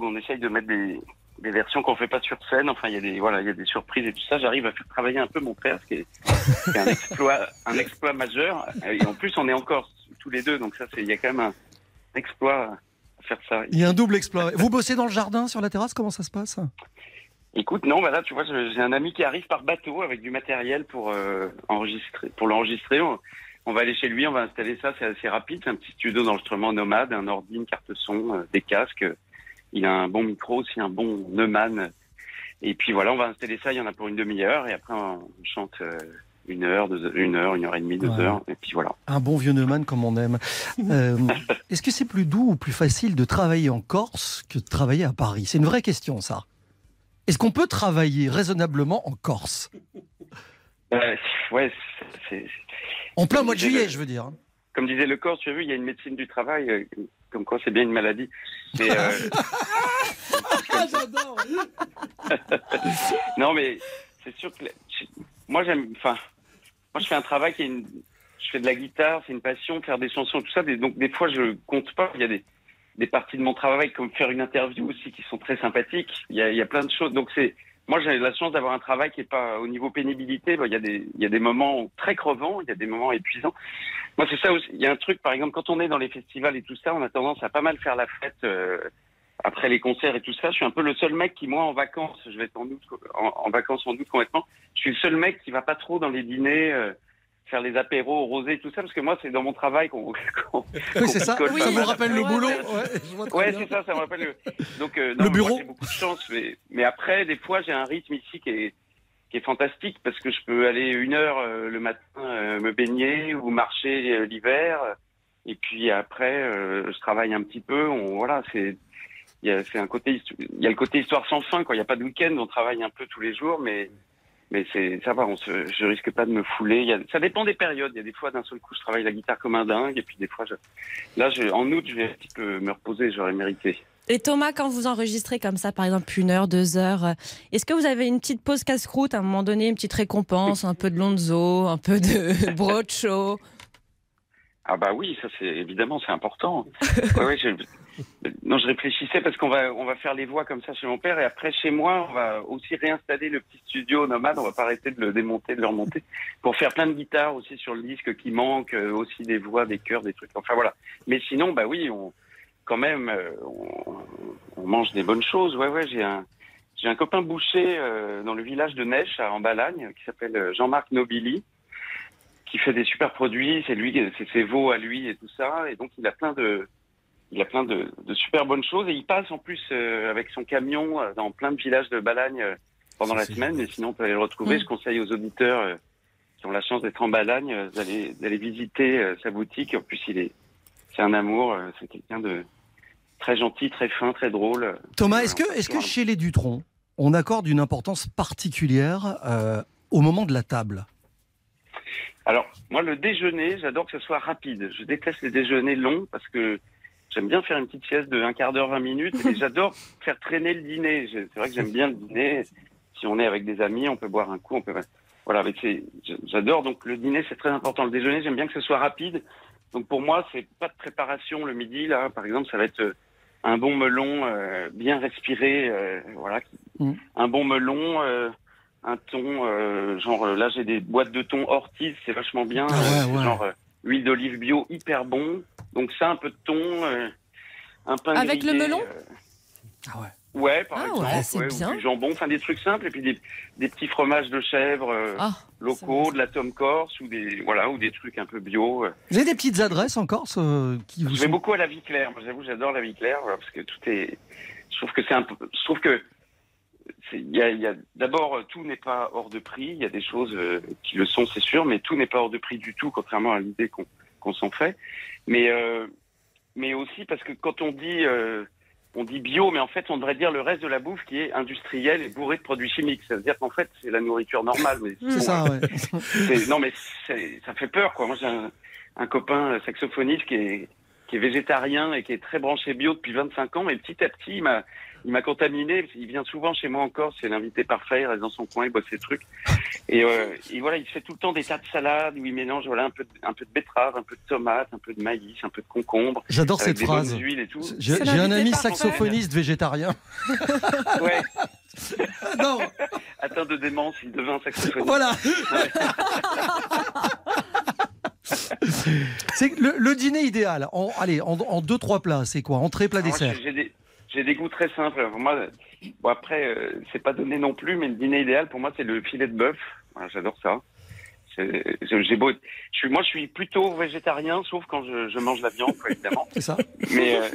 où on essaye de mettre des, des versions qu'on fait pas sur scène. Enfin, il y a des voilà, il y a des surprises et tout ça. J'arrive à faire travailler un peu mon père, ce qui est, ce qui est un exploit, un exploit majeur. Et en plus, on est encore tous les deux, donc ça, c'est il y a quand même un exploit à faire ça. Il y a un double exploit. Vous bossez dans le jardin sur la terrasse Comment ça se passe? Écoute, non, bah là, tu vois, j'ai un ami qui arrive par bateau avec du matériel pour euh, enregistrer, pour l'enregistrer. On, on va aller chez lui, on va installer ça, c'est assez rapide. C'est un petit studio d'enregistrement nomade, un ordi, une carte son, euh, des casques. Il a un bon micro aussi, un bon Neumann. Et puis voilà, on va installer ça. Il y en a pour une demi-heure et après on chante euh, une heure, deux, une heure, une heure et demie, deux Ouais. heures. Et puis voilà. Un bon vieux Neumann comme on aime. Euh, Est-ce que c'est plus doux ou plus facile de travailler en Corse que de travailler à Paris? C'est une vraie question ça. Est-ce qu'on peut travailler raisonnablement en Corse? Euh, ouais, c'est- En plein mois de juillet, je veux dire. hein. comme disait le corps, tu as vu, il y a une médecine du travail, comme quoi c'est bien une maladie. Mais, euh, non, mais c'est sûr que moi j'aime, enfin, moi je fais un travail qui est une, je fais de la guitare, c'est une passion, faire des chansons, tout ça. donc des fois je compte pas. Il y a des, des parties de mon travail comme faire une interview aussi qui sont très sympathiques. Il y a, il y a plein de choses. Donc c'est moi, j'ai la chance d'avoir un travail qui est pas au niveau pénibilité. bah, Il y a des, moments très crevants, il y a des moments épuisants. Moi, c'est ça aussi. Il y a un truc, par exemple, quand on est dans les festivals et tout ça, on a tendance à pas mal faire la fête euh, après les concerts et tout ça. Je suis un peu le seul mec qui, moi, en vacances, je vais être en, en vacances en août complètement. Je suis le seul mec qui va pas trop dans les dîners. euh, faire les apéros au rosé tout ça parce que moi c'est dans mon travail qu'on qu'on- Oui, c'est ça. qu'on- Ça vous rappelle le boulot. ouais. Ouais, c'est ça, ça me rappelle le. Donc, euh, Le non, mais bureau. J'ai beaucoup de chance, mais, mais après, des fois, j'ai un rythme ici qui est, qui est fantastique parce que je peux aller une heure euh, le matin euh, me baigner ou marcher euh, l'hiver. Et puis après, euh, je travaille un petit peu. On, voilà, c'est. Il y a, c'est un côté, il y a le côté histoire sans fin. Quoi. Il n'y a pas de week-end, on travaille un peu tous les jours, mais mais c'est ça va. On se, je risque pas de me fouler. Il y a, ça dépend des périodes. Il y a des fois, d'un seul coup, je travaille la guitare comme un dingue, et puis des fois, je, là, je, en août, je vais un petit peu me reposer. J'aurais mérité. Et Thomas, quand vous enregistrez comme ça, par exemple une heure, deux heures, euh, est-ce que vous avez une petite pause casse-croûte à un moment donné, une petite récompense, un peu de lonzo, un peu de brocho? Ah bah oui, ça c'est évidemment c'est important. Ouais, ouais, non, je réfléchissais parce qu'on va on va faire les voix comme ça chez mon père et après chez moi on va aussi réinstaller le petit studio nomade. On va pas arrêter de le démonter, de le remonter pour faire plein de guitares aussi sur le disque qui manque, euh, aussi des voix, des chœurs, des trucs. Enfin voilà. Mais sinon bah oui, on quand même euh, on, mange des bonnes choses. Ouais ouais, j'ai un j'ai un copain boucher euh, dans le village de Neige à Embalagne qui s'appelle Jean-Marc Nobili qui fait des super produits, c'est lui, c'est ses veaux à lui et tout ça, et donc il a plein de, il a plein de, de super bonnes choses, et il passe en plus euh, avec son camion euh, dans plein de villages de Balagne euh, pendant la semaine, mais sinon on peut aller le retrouver. Mm. Je conseille aux auditeurs qui ont la chance d'être en Balagne d'aller d'aller visiter sa boutique. En plus, il est, c'est un amour, c'est quelqu'un de très gentil, très fin, très drôle. Thomas, est-ce que, est-ce chez les Dutron, on accorde une importance particulière euh, au moment de la table? Alors, moi, le déjeuner, j'adore que ce soit rapide. Je déteste les déjeuners longs parce que j'aime bien faire une petite sieste de un quart d'heure, 20 minutes. Et j'adore faire traîner le dîner. C'est vrai que j'aime bien le dîner. Si on est avec des amis, on peut boire un coup, on peut. Voilà, avec ces- j'adore. Donc, le dîner, c'est très important. Le déjeuner, j'aime bien que ce soit rapide. Donc, pour moi, c'est pas de préparation le midi. Là, par exemple, ça va être euh, un bon melon euh, bien respiré. euh, voilà, Mm. un bon melon. euh, un thon, euh, genre euh, là j'ai des boîtes de thon ortiz, c'est vachement bien. Ah ouais, ouais. Genre euh, huile d'olive bio, hyper bon. Donc ça, un peu de thon, euh, un pain Avec le melon euh, Ah ouais. Ouais, par Ah exemple. ouais, c'est ou bien. du jambon, enfin des trucs simples, et puis des, des petits fromages de chèvre euh, Ah, locaux, de la tome corse, ou des voilà, ou des trucs un peu bio. euh. Vous avez des petites adresses en Corse euh, qui vous Je vais sont... beaucoup à la vie claire. Moi, J'avoue, j'adore la vie claire voilà, parce que tout est. Je trouve que c'est un peu. Je trouve que il y a, il y a d'abord tout n'est pas hors de prix. Il y a des choses euh, qui le sont, c'est sûr, mais tout n'est pas hors de prix du tout, contrairement à l'idée qu'on s'en fait. Mais euh, mais aussi parce que quand on dit euh, on dit bio, mais en fait on devrait dire le reste de la bouffe qui est industrielle et bourrée de produits chimiques. Ça veut dire qu'en fait c'est la nourriture normale. Mais bon, ça, ouais. non, mais ça fait peur, quoi. Moi, j'ai un, un copain saxophoniste qui est, qui est végétarien et qui est très branché bio depuis 25 ans. Et petit à petit, il m'a, il m'a contaminé. Il vient souvent chez moi encore. C'est l'invité parfait. Il reste dans son coin, il bosse ses trucs. Et, euh, et voilà, il fait tout le temps des tas de salades où il mélange voilà, un, peu de, un peu de betterave, un peu de tomate, un peu de maïs, un peu de concombre. J'adore cette des phrase. bonnes huiles et tout. J'ai un ami parfait. saxophoniste végétarien. Ouais, non, atteint de démence, il devint saxophoniste. voilà. c'est le, le dîner idéal. En, allez, en, en deux trois plats, c'est quoi? Entrée, plat, Alors dessert. j'ai- J'ai des, j'ai des goûts très simples. Moi, bon après, euh, c'est pas donné non plus, mais le dîner idéal pour moi, c'est le filet de bœuf. Voilà, J'adore ça. J'ai beau, je suis, moi, je suis plutôt végétarien, sauf quand je, je mange la viande, quoi, évidemment. C'est ça Mais euh,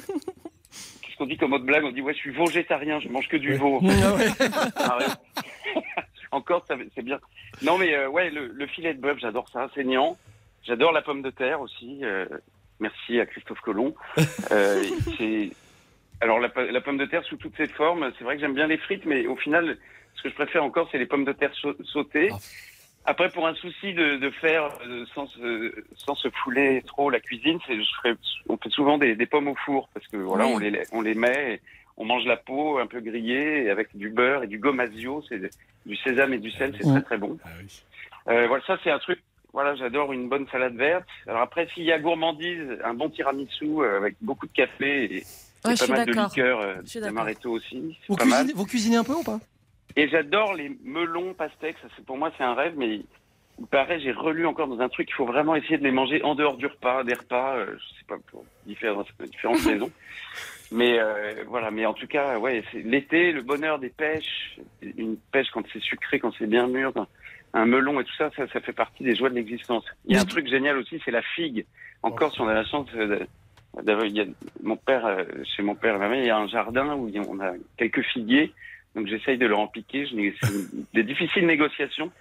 qu'est-ce qu'on dit comme autre blague? On dit ouais, je suis végétarien, je mange que du veau. Ah ouais. Arrête. Encore, c'est bien. Non, mais euh, ouais, le, le filet de bœuf, j'adore ça, saignant. J'adore la pomme de terre aussi. euh, merci à Christophe Colomb. Euh, alors la, po- la pomme de terre sous toutes ses formes. C'est vrai que j'aime bien les frites, mais au final, ce que je préfère encore, c'est les pommes de terre sau- sautées. Ah. Après, pour un souci de, de faire euh, sans, se, sans se fouler trop la cuisine, c'est je on fait souvent des, des pommes au four parce que voilà, Oui. on les on les met, et on mange la peau un peu grillée et avec du beurre et du gomasio, c'est du sésame et du sel, c'est très très bon. Ah oui. Euh, voilà, ça c'est un truc. Voilà, j'adore une bonne salade verte. Alors après, s'il y a gourmandise, un bon tiramisu euh, avec beaucoup de café et Ouais, je pas suis mal de d'accord. liqueur euh, d'amaretto aussi, Vous cuisinez, vous cuisinez un peu ou pas? Et j'adore les melons pastèques. Ça, pour moi, c'est un rêve, mais il paraît, j'ai relu encore dans un truc, il faut vraiment essayer de les manger en dehors du repas, des repas, euh, je sais pas, pour différentes, différentes raisons. Mais euh, voilà, mais en tout cas, ouais, c'est l'été, le bonheur des pêches, une pêche quand c'est sucré, quand c'est bien mûr, un melon et tout ça, ça, ça fait partie des joies de l'existence. Il y a un truc génial aussi, c'est la figue. En Corse, on a la chance de- d'avoir, il y a, mon père, euh, chez mon père et ma mère, il y a un jardin où il y a- on a quelques figuiers. Donc j'essaye de leur en piquer. C'est des difficiles négociations.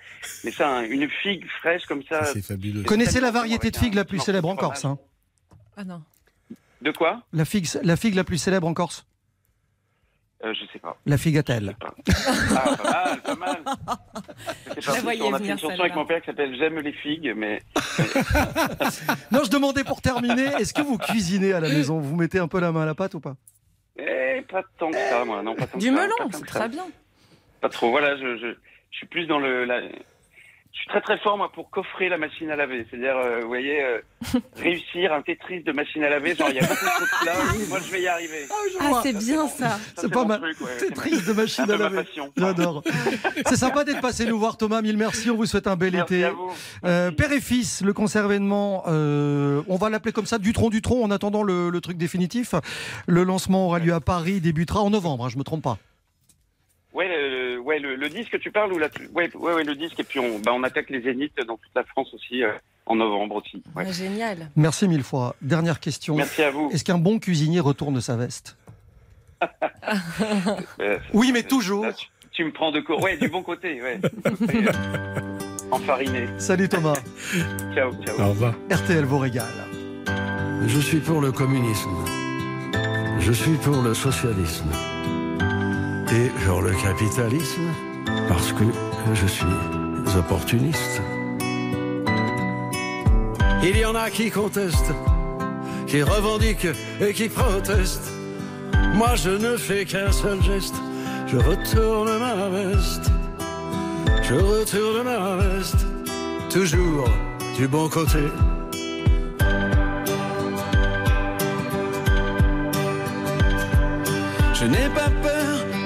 Mais ça, un- une figue fraîche comme ça. C'est fabuleux. Connaissez la variété de figue la plus célèbre en Corse hein Ah non. De quoi? La, figue, la figue la plus célèbre en Corse euh, Je sais pas. La figatelle. Ah, pas mal, pas mal. Je la pas. voyais on a fait une chanson avec mon père qui s'appelle J'aime les figues, mais Non, je demandais pour terminer, est-ce que vous cuisinez à la maison? Vous mettez un peu la main à la pâte ou pas? Eh, pas tant que ça, moi. Non, pas tant Du que ça, melon, pas c'est très bien. Pas trop. Voilà, je, je, je suis plus dans le. La... Je suis très très fort moi pour coffrer la machine à laver. C'est-à-dire, euh, vous voyez, euh, réussir un Tetris de machine à laver. Genre, il y a beaucoup de plats. Moi, je vais y arriver. Ah, c'est bien ça. C'est pas mal. ouais, triste de ma- machine à laver. J'adore. C'est sympa d'être passé nous voir, Thomas. Mille merci. On vous souhaite un bel Merci été. à vous. Euh, père et fils, le concert événement, euh, on va l'appeler comme ça, Dutron Dutron, en attendant le, le truc définitif. Le lancement aura lieu à Paris, débutera en novembre, hein, je me trompe pas. Ouais, le, disque, tu parles ou la, ouais, ouais, ouais, le disque. Et puis on, bah, on attaque les zéniths dans toute la France aussi euh, en novembre aussi. Ouais. Ah, génial. Merci mille fois. Dernière question. Merci à vous. Est-ce qu'un bon cuisinier retourne sa veste Euh, Oui, mais toujours. là, tu, tu me prends de court. Ouais, du bon côté. Ouais. Côté, euh, enfariné. Salut Thomas. Ciao, ciao. Au revoir. RTL vous régale. Je suis pour le communisme. Je suis pour le socialisme. Et pour le capitalisme, parce que je suis opportuniste. Il y en a qui contestent, qui revendiquent et qui protestent. Moi, je ne fais qu'un seul geste. Je retourne ma veste. Je retourne ma veste. Toujours du bon côté. Je n'ai pas peur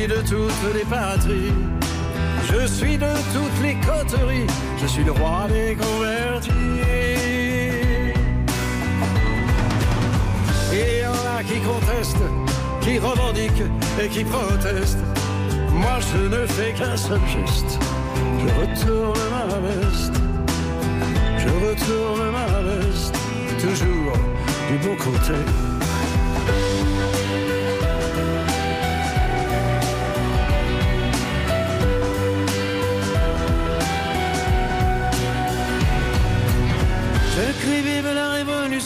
suis de toutes les patries. Je suis de toutes les coteries, je suis le roi des convertis. Il y en a qui contestent, qui revendiquent et qui protestent. Moi je ne fais qu'un seul geste, je retourne ma veste. Je retourne ma veste, toujours du bon côté.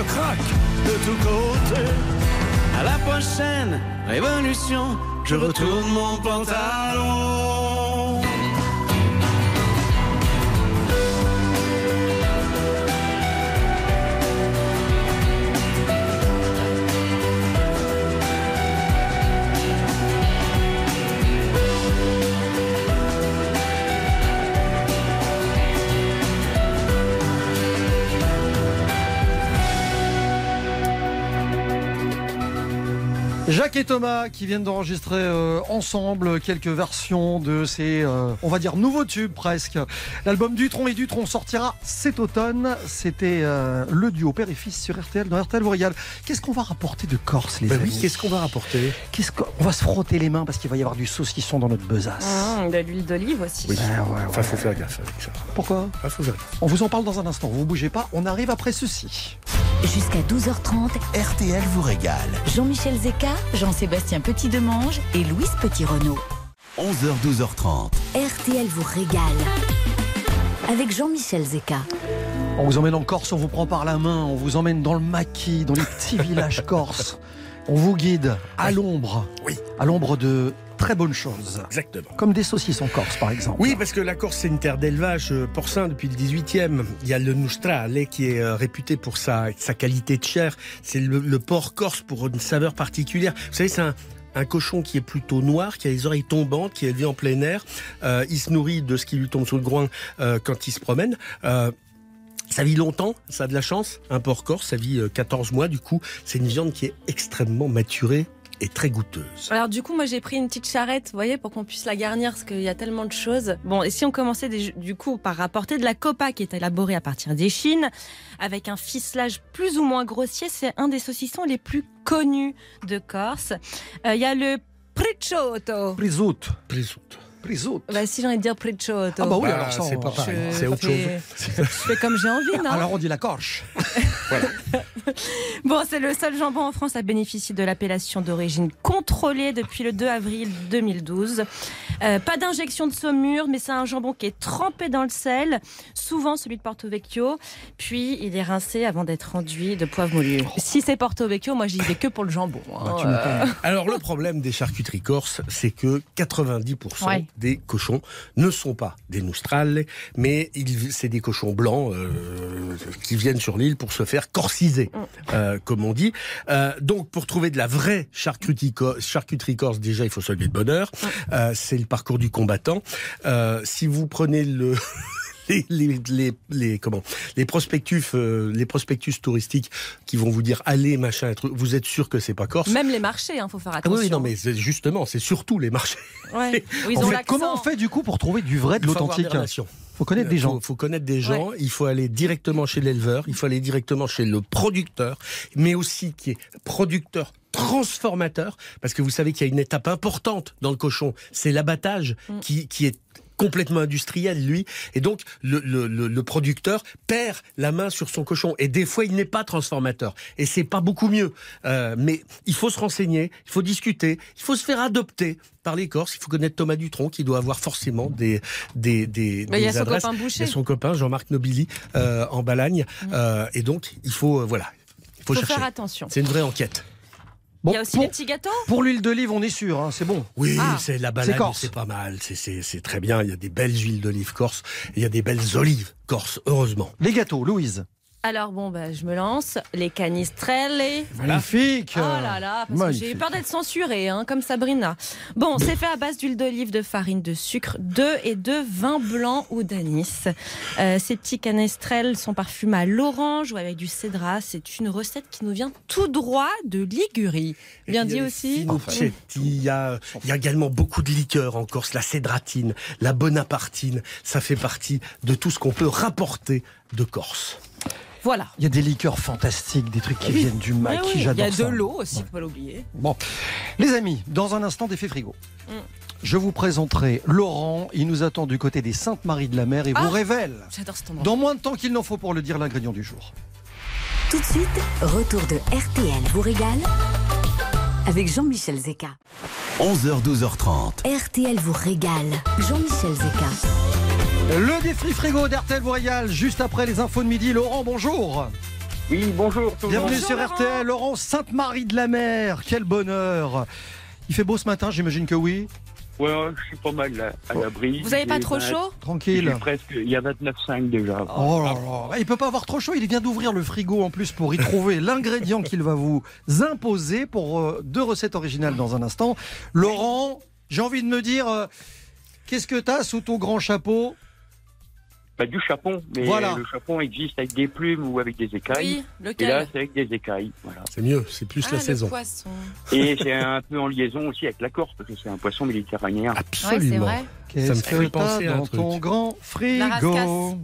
Qu'elle craque de tous côtés. À la prochaine révolution, je retourne mon pantalon. Jacques et Thomas qui viennent d'enregistrer euh, ensemble quelques versions de ces, euh, on va dire, nouveaux tubes presque. L'album Dutron et Dutron sortira cet automne. C'était euh, le duo père et fils sur RTL dans RTL Royal. Qu'est-ce qu'on va rapporter de Corse, les ben amis Qu'est-ce qu'on va rapporter? Qu'est-ce qu'on va se frotter les mains parce qu'il va y avoir du saucisson dans notre besace. Mmh, de l'huile d'olive aussi. Oui. Ben ouais, faut faire gaffe avec ça. Pourquoi? Ah, faut faire gaffe. On vous en parle dans un instant. Vous bougez pas. On arrive après ceci. Jusqu'à 12h30, RTL vous régale. Jean-Michel Zeka. Jean-Sébastien Petit-Demange et Louise Petit-Renault. 11h, 12h30. RTL vous régale. Avec Jean-Michel Zeka. On vous emmène en Corse, on vous prend par la main, on vous emmène dans le maquis, dans les petits villages corses. On vous guide à l'ombre. Oui. À l'ombre de très bonnes choses. Exactement. Comme des saucisses en Corse, par exemple. Oui, parce que la Corse, c'est une terre d'élevage euh, porcin depuis le 18e. Il y a le Nostrale qui est euh, réputé pour sa, sa qualité de chair. C'est le, le porc corse pour une saveur particulière. Vous savez, c'est un, un cochon qui est plutôt noir, qui a les oreilles tombantes, qui est élevé en plein air. Euh, il se nourrit de ce qui lui tombe sous le groin euh, quand il se promène. Euh, ça vit longtemps, ça a de la chance. Un porc corse, ça vit euh, 14 mois. Du coup, c'est une viande qui est extrêmement maturée et très goûteuse. Alors du coup, moi j'ai pris une petite charrette, vous voyez, pour qu'on puisse la garnir, parce qu'il y a tellement de choses. Bon, et si on commençait des- du coup par rapporter de la copa qui est élaborée à partir des chines, avec un ficelage plus ou moins grossier, c'est un des saucissons les plus connus de Corse. Euh, Il y a le Pricciotto. Prisut. Prisut. Prisut. Bah si j'ai envie de dire. Ah bah oui, Bah, alors ça, c'est pas pareil, c'est autre chose. Je fais comme j'ai envie, non? Alors on dit la corche. Bon, c'est le seul jambon en France à bénéficier de l'appellation d'origine contrôlée depuis le 2 avril 2012. Euh, pas d'injection de saumure, mais c'est un jambon qui est trempé dans le sel, souvent celui de Porto Vecchio, puis il est rincé avant d'être enduit de poivre moulu. Si c'est Porto Vecchio, moi j'y vais que pour le jambon. hein. Bah, tu Euh. Alors le problème des charcuteries corses, c'est que 90% Ouais. Des cochons ne sont pas des noustrales, mais c'est des cochons blancs euh, qui viennent sur l'île pour se faire corsiser, euh, comme on dit. Euh, donc pour trouver de la vraie charcuterie, co- charcuterie corse, déjà il faut se lever de bonheur. Euh, c'est le parcours du combattant. Si vous prenez le les, les, les, les- comment les prospectus euh, les prospectus touristiques qui vont vous dire allez machin truc, vous êtes sûr que c'est pas corse? Même les marchés, hein, faut faire ah attention. oui, oui, non, mais c'est justement, c'est surtout les marchés. Ouais. Où ils En ont fait, comment on fait du coup pour trouver du vrai, de Il l'authentique relations. Faut connaître des gens. Il faut connaître des gens, il faut aller directement chez l'éleveur, il faut aller directement chez le producteur, mais aussi qui est producteur transformateur, parce que vous savez qu'il y a une étape importante dans le cochon, c'est l'abattage Mm. qui, qui est complètement industriel, lui. Et donc, le, le, le, le producteur perd la main sur son cochon. Et des fois, il n'est pas transformateur. Et c'est pas beaucoup mieux. Euh, mais il faut se renseigner, il faut discuter, il faut se faire adopter par les Corses. Il faut connaître Thomas Dutronc, qui doit avoir forcément des, des, des, Bah, il y a des son copain Il y Boucher. a son copain Jean-Marc Nobili euh, en Balagne. Euh, et donc, il faut, euh, voilà, il faut, faut chercher. faire attention. C'est une vraie enquête. Bon, Il y a aussi pour, les petits gâteaux. pour l'huile d'olive, on est sûr, hein, c'est bon. Oui, Ah. c'est la balade, corse. c'est pas mal, c'est très bien. Il y a des belles huiles d'olive corse, il y a des belles olives corse, heureusement. Les gâteaux, Louise. Alors bon, bah, je me lance. Les canistrelles. Magnifique. Oh là là, parce que j'ai eu peur d'être censurée, hein, comme Sabrina. Bon, c'est fait à base d'huile d'olive, de farine, de sucre, d'œufs et de vin blanc ou d'anis. Euh, ces petits canestrelles sont parfumés à l'orange ou avec du cédra. C'est une recette qui nous vient tout droit de Ligurie. Bien dit aussi. Il y, a, il y a également beaucoup de liqueurs en Corse, la cédratine, la bonapartine, ça fait partie de tout ce qu'on peut rapporter de Corse. Voilà. Il y a des liqueurs fantastiques, des trucs qui Oui. viennent du Ah maquis, oui, Il y j'adore a de l'eau aussi, faut pas l'oublier. Bon, les amis, dans un instant, d'effet frigo. Mm. Je vous présenterai Laurent. Il nous attend du côté des Saintes-Maries de la Mer et Ah. vous révèle, J'adore ce moment. dans moins de temps qu'il n'en faut pour le dire, l'ingrédient du jour. Tout de suite, retour de RTL vous régale avec Jean-Michel Zeka. 11h, 12h30. RTL vous régale. Jean-Michel Zeka. Le défi frigo d'RTL vous juste après les infos de midi. Laurent, bonjour. Oui, bonjour tout le monde. Bienvenue Bonjour, sur Laurent. RTL. Laurent, Sainte-Marie de la Mer. Quel bonheur. Il fait beau ce matin, j'imagine que oui. Ouais, je suis pas mal là, à l'abri. Vous avez pas trop chaud? Il Tranquille. est presque, il y a 29,5 déjà. Oh là là. Il peut pas avoir trop chaud. Il vient d'ouvrir le frigo en plus pour y trouver l'ingrédient qu'il va vous imposer pour euh, deux recettes originales dans un instant. Laurent, j'ai envie de me dire, euh, qu'est-ce que t'as sous ton grand chapeau? Bah, du chapon, mais Voilà. le chapon existe avec des plumes ou avec des écailles. Oui, Et lequel là, c'est avec des écailles. Voilà. C'est mieux, c'est plus Ah, la le saison. poisson. Et c'est un peu en liaison aussi avec la Corse, parce que c'est un poisson méditerranéen. Absolument. vrai. Ça me fait que t'as penser à un dans truc. ton grand frigo.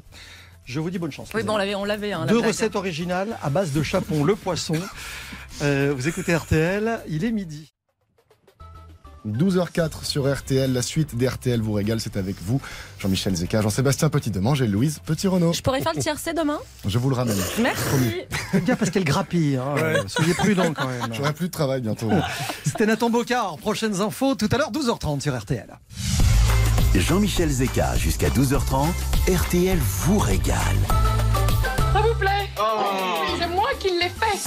Je vous dis bonne chance. Oui, bon, on amis. l'avait, on l'avait. Hein, Deux recettes originales à base de chapon, le poisson. Euh, vous écoutez RTL, il est midi. 12h04 sur RTL, la suite d'RTL vous régale, c'est avec vous, Jean-Michel Zeka, Jean-Sébastien Petit-Demange et Louise Petit-Renaud. Je pourrais faire le tiercé demain Je vous le ramène. Merci. C'est bien parce qu'elle grappille. hein. Ouais. Soyez prudents quand même. J'aurai plus de travail bientôt. C'était Nathan Bocard. Prochaines infos tout à l'heure, 12h30 sur RTL. Jean-Michel Zeka jusqu'à 12h30, RTL vous régale. Vous plaît C'est moi qui l'ai fait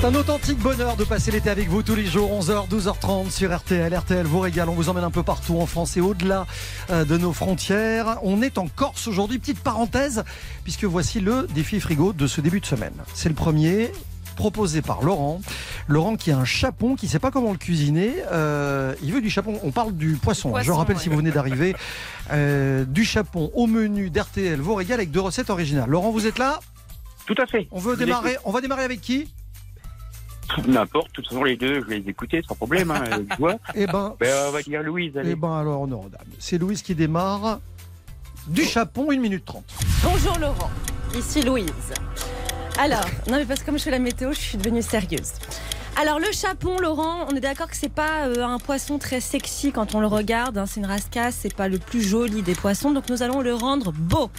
C'est un authentique bonheur de passer l'été avec vous tous les jours, 11h, 12h30 sur RTL. RTL vous régale, on vous emmène un peu partout en France et au-delà euh, de nos frontières. On est en Corse aujourd'hui, petite parenthèse, puisque voici le défi frigo de ce début de semaine. C'est le premier proposé par Laurent. Laurent qui a un chapon, qui ne sait pas comment le cuisiner. Euh, il veut du chapon. On parle du poisson. hein. Je rappelle ouais. si vous venez d'arriver. Euh, du chapon au menu d'RTL vous régale avec deux recettes originales. Laurent, vous êtes là? Tout à fait. On veut démarrer. On va démarrer avec qui? N'importe, de toute façon, les deux, je vais les écouter sans problème. Hein, je vois. Eh ben, Ben, on va dire Louise, allez. Eh ben alors, dames. C'est Louise qui démarre. Du chapon, 1 minute 30. Bonjour Laurent, ici Louise. Alors, non mais parce que comme je fais la météo, je suis devenue sérieuse. Alors le chapon, Laurent, on est d'accord que c'est pas euh, un poisson très sexy quand on le regarde. hein, c'est une rascasse, c'est pas le plus joli des poissons, donc nous allons le rendre beau.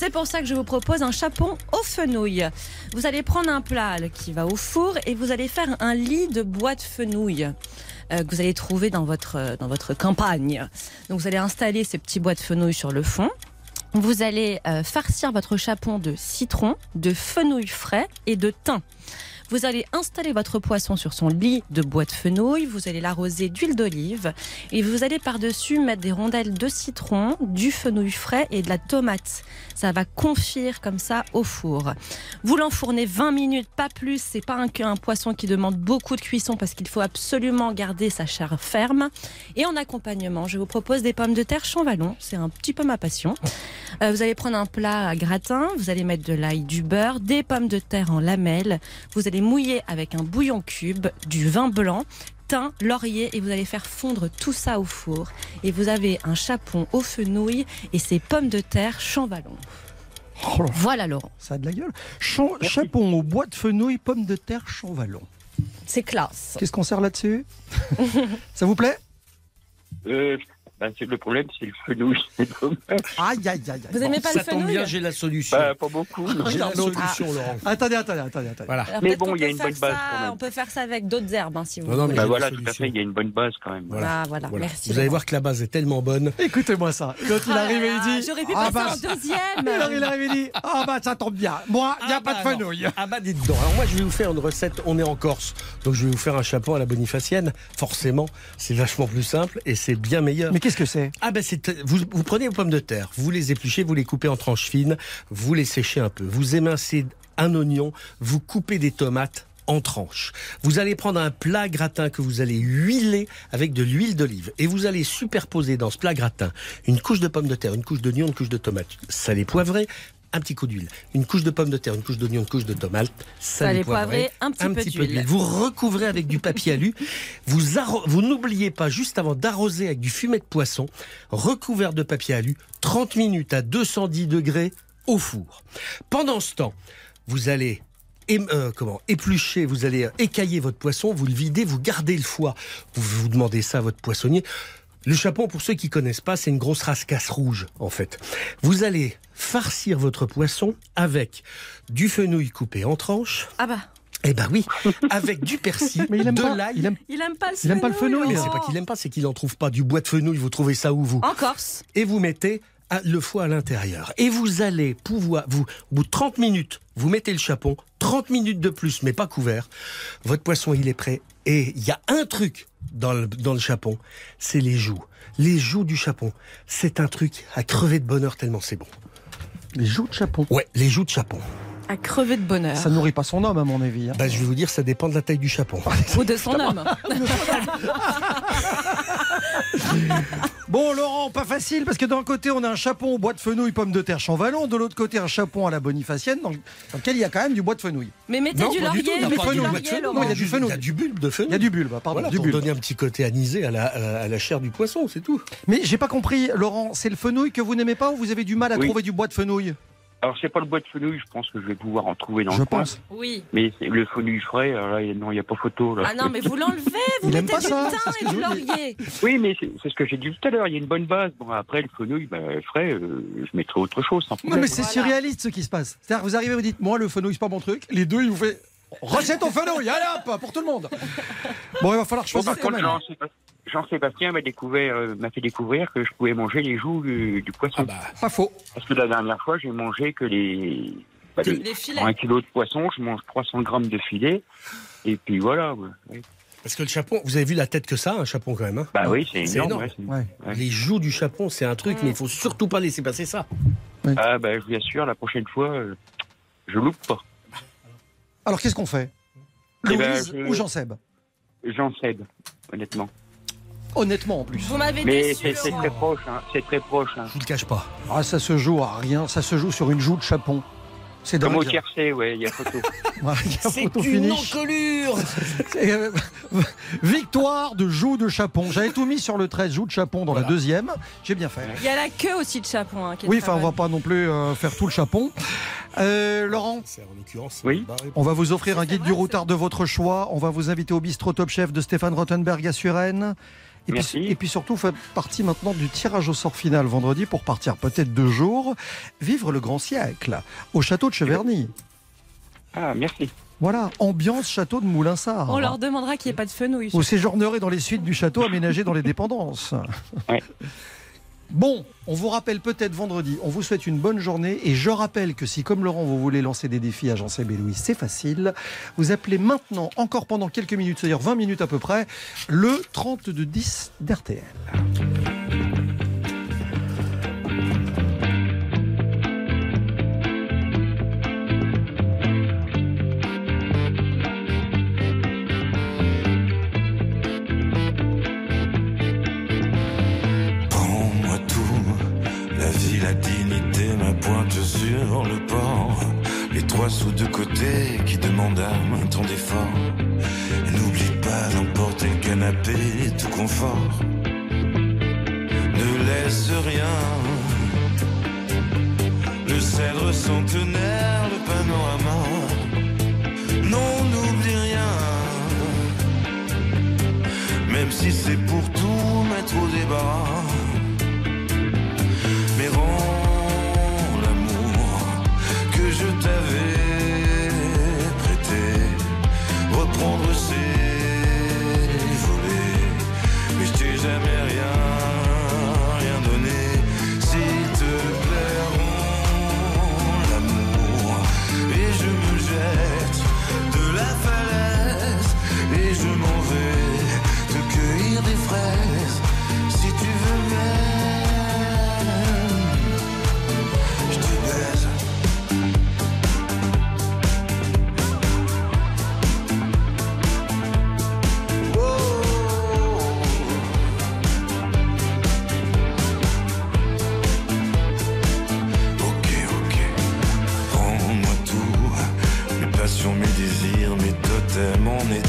C'est pour ça que je vous propose un chapon au fenouil. Vous allez prendre un plat qui va au four et vous allez faire un lit de bois de fenouil euh, que vous allez trouver dans votre, euh, dans votre campagne. Donc vous allez installer ces petits bois de fenouil sur le fond. Vous allez euh, farcir votre chapon de citron, de fenouil frais et de thym. Vous allez installer votre poisson sur son lit de bois de fenouil, vous allez l'arroser d'huile d'olive et vous allez par-dessus mettre des rondelles de citron, du fenouil frais et de la tomate. Ça va confire comme ça au four. Vous l'enfournez 20 minutes, pas plus. C'est pas un, poisson qui demande beaucoup de cuisson parce qu'il faut absolument garder sa chair ferme. Et en accompagnement, je vous propose des pommes de terre chanvalon. C'est un petit peu ma passion. Euh, vous allez prendre un plat à gratin, vous allez mettre de l'ail, du beurre, des pommes de terre en lamelles. Vous allez mouiller avec un bouillon cube, du vin blanc, thym, laurier et vous allez faire fondre tout ça au four. Et vous avez un chapon au fenouil et ses pommes de terre chanvalon. Oh là, Voilà Laurent, ça a de la gueule. Chapon au bois de fenouil, pommes de terre, chanvalon. c'est classe. Qu'est-ce qu'on sert là-dessus? Ça vous plaît? Euh, ben, c'est le problème, c'est le fenouil. Aïe, aïe, aïe, aïe. Vous aimez pas Ça le tombe fenouil bien, j'ai la solution. Bah, pas beaucoup. J'ai la l'autre. solution, Laurent. Attendez, attendez, attendez, attendez. Voilà. Alors, Mais bon, il y a une bonne base, ça- quand même. On peut faire ça avec d'autres herbes, hein, si vous Non, non, voulez. mais Bah voilà, tout à solution. fait, il y a une bonne base quand même. Ah, voilà, Voilà. merci. Vous allez voir que la base est tellement bonne. Écoutez-moi ça. Quand il Ah arrive il dit J'aurais pu Ah passer bah, en deuxième. alors il arrive et il dit Ah bah ça tombe bien. Moi, il n'y a Ah pas bah de fenouil. Ah bah dites donc. Alors moi je vais vous faire une recette, on est en Corse, donc je vais vous faire un chapon à la bonifacienne. Forcément, c'est vachement plus simple et c'est bien meilleur. Qu'est-ce que c'est? Ah ben vous, vous prenez vos pommes de terre, vous les épluchez, vous les coupez en tranches fines, vous les séchez un peu, vous émincez un oignon, vous coupez des tomates en tranches. Vous allez prendre un plat gratin que vous allez huiler avec de l'huile d'olive et vous allez superposer dans ce plat gratin une couche de pommes de terre, une couche d'oignon, une couche de tomate salé poivré, un petit coup d'huile, une couche de pommes de terre, une couche d'oignon, une couche de tomate, salé poivré, un petit peu d'huile. Vous recouvrez avec du papier alu. Vous, vous n'oubliez pas, juste avant d'arroser avec du fumet de poisson, recouvert de papier alu, 30 minutes à 210 degrés au four. Pendant ce temps, vous allez euh, comment éplucher, vous allez euh, écailler votre poisson, vous le videz, vous gardez le foie. Vous vous demandez ça à votre poissonnier. Le chapon, pour ceux qui connaissent pas, c'est une grosse rascasse rouge, en fait. Vous allez farcir votre poisson avec du fenouil coupé en tranches. Ah bah, Eh ben oui, avec du persil, Mais il aime de pas. l'ail. Il aime... il aime pas le Il aime pas le fenouil, Mais Laurent. c'est pas qu'il aime pas, c'est qu'il en trouve pas du bois de fenouil. Vous trouvez ça où vous? En Corse. Et vous mettez à- le foie à l'intérieur. Et vous allez pouvoir, vous, au bout de 30 minutes, vous mettez le chapon, 30 minutes de plus, mais pas couvert. Votre poisson, il est prêt. Et il y a un truc dans le, dans le chapon, c'est les joues. Les joues du chapon, c'est un truc à crever de bonheur tellement c'est bon. Les joues de chapon. Ouais, les joues de chapon. À crever de bonheur. Ça nourrit pas son homme, à mon avis. hein. Bah, je vais vous dire, ça dépend de la taille du chapon. Ou de son homme. Bon, Laurent, pas facile, parce que d'un côté, on a un chapon au bois de fenouil, pommes de terre, chanvallon. De l'autre côté, un chapon à la bonifacienne, dans, dans lequel il y a quand même du bois de fenouil. Mais mettez Non, du pas du laurier, il y a mettez pas du de laurier, fenouil. Laurent. Non, il y a du fenouil. Il y a du bulbe de fenouil. Il y a du bulbe, pardon. Voilà, du pour bulbe. donner un petit côté anisé à la, à la chair du poisson, c'est tout. Mais j'ai pas compris, Laurent, c'est le fenouil que vous n'aimez pas ou vous avez du mal à Oui. trouver du bois de fenouil? Alors, c'est pas le bois de fenouil, je pense que je vais pouvoir en trouver dans Je le coin. pense. Oui. Mais c'est le fenouil frais, alors là, il y a- non, il n'y a pas photo. Là. Ah non, mais vous l'enlevez, vous Il aime mettez pas du ça, thym et du laurier. Oui, mais c'est c'est ce que j'ai dit tout à l'heure, il y a une bonne base. Bon, après, le fenouil, bah, frais, euh, je mettrai autre chose sans Non, problème. mais c'est surréaliste ce qui se passe. C'est-à-dire que vous arrivez, vous dites, moi, le fenouil, c'est pas mon truc. Les deux, ils vous font, recette ton fenouil, allez hop, pour tout le monde. Bon, il va falloir choisir quand même. Jean-Sébastien m'a découvert, euh, m'a fait découvrir que je pouvais manger les joues du, du poisson. Pas faux. Parce que la dernière fois, j'ai mangé que les, bah, les- les filets. pour un kilo de poisson, je mange 300 grammes de filet. Et puis voilà. ouais. Parce que le chapon, vous avez vu la tête que ça, un chapon quand même. hein? Bah oui, c'est énorme. énorme. ouais, c'est- Ouais. ouais. Les joues du chapon, c'est un truc, mais il faut surtout pas laisser passer ça. Ah bah je vous assure, la prochaine fois, euh, je loupe pas. Alors, qu'est-ce qu'on fait Eh ben, Louise je- ou Jean-Seb J'en cède, honnêtement. Honnêtement, en plus. Vous m'avez Mais déçu, c'est très proche, hein, c'est très proche. Hein. Je vous le cache pas. Ah, ça se joue à rien. Ça se joue sur une joue de chapon. C'est Comme au tiercé, ouais, il y a photo. Voilà, il y a C'est photo une encolure euh, Victoire de joue de chapon. J'avais tout mis sur le 13, joue de chapon dans la deuxième. J'ai bien fait. Il y a la queue aussi de chapon. hein, qui est Oui, enfin, on va pas non plus euh, faire tout le chapon. Euh, Laurent, en l'occurrence. Oui. on va vous offrir un guide vrai, du routard de votre choix. On va vous inviter au bistrot Top Chef de Stéphane Rottenberg à Suresnes. Et puis, Merci. et puis surtout, faites partie maintenant du tirage au sort final vendredi pour partir peut-être deux jours, vivre le grand siècle au château de Cheverny. Ah, merci. Voilà, ambiance château de Moulinsart. On leur demandera qu'il n'y ait pas de fenouil. Vous séjournerez dans les suites du château aménagé dans les dépendances. Ouais. Bon, on vous rappelle peut-être vendredi, on vous souhaite une bonne journée et je rappelle que si comme Laurent vous voulez lancer des défis à Jean-Seb Louis, c'est facile. Vous appelez maintenant, encore pendant quelques minutes, c'est-à-dire 20 minutes à peu près, le 3210 d'RTL. Qui demandent un temps d'effort. Et n'oublie pas d'emporter le canapé, tout confort. Ne laisse rien. Le cèdre centenaire, le panorama. Non, n'oublie rien. Même si c'est pour tout mettre au débat.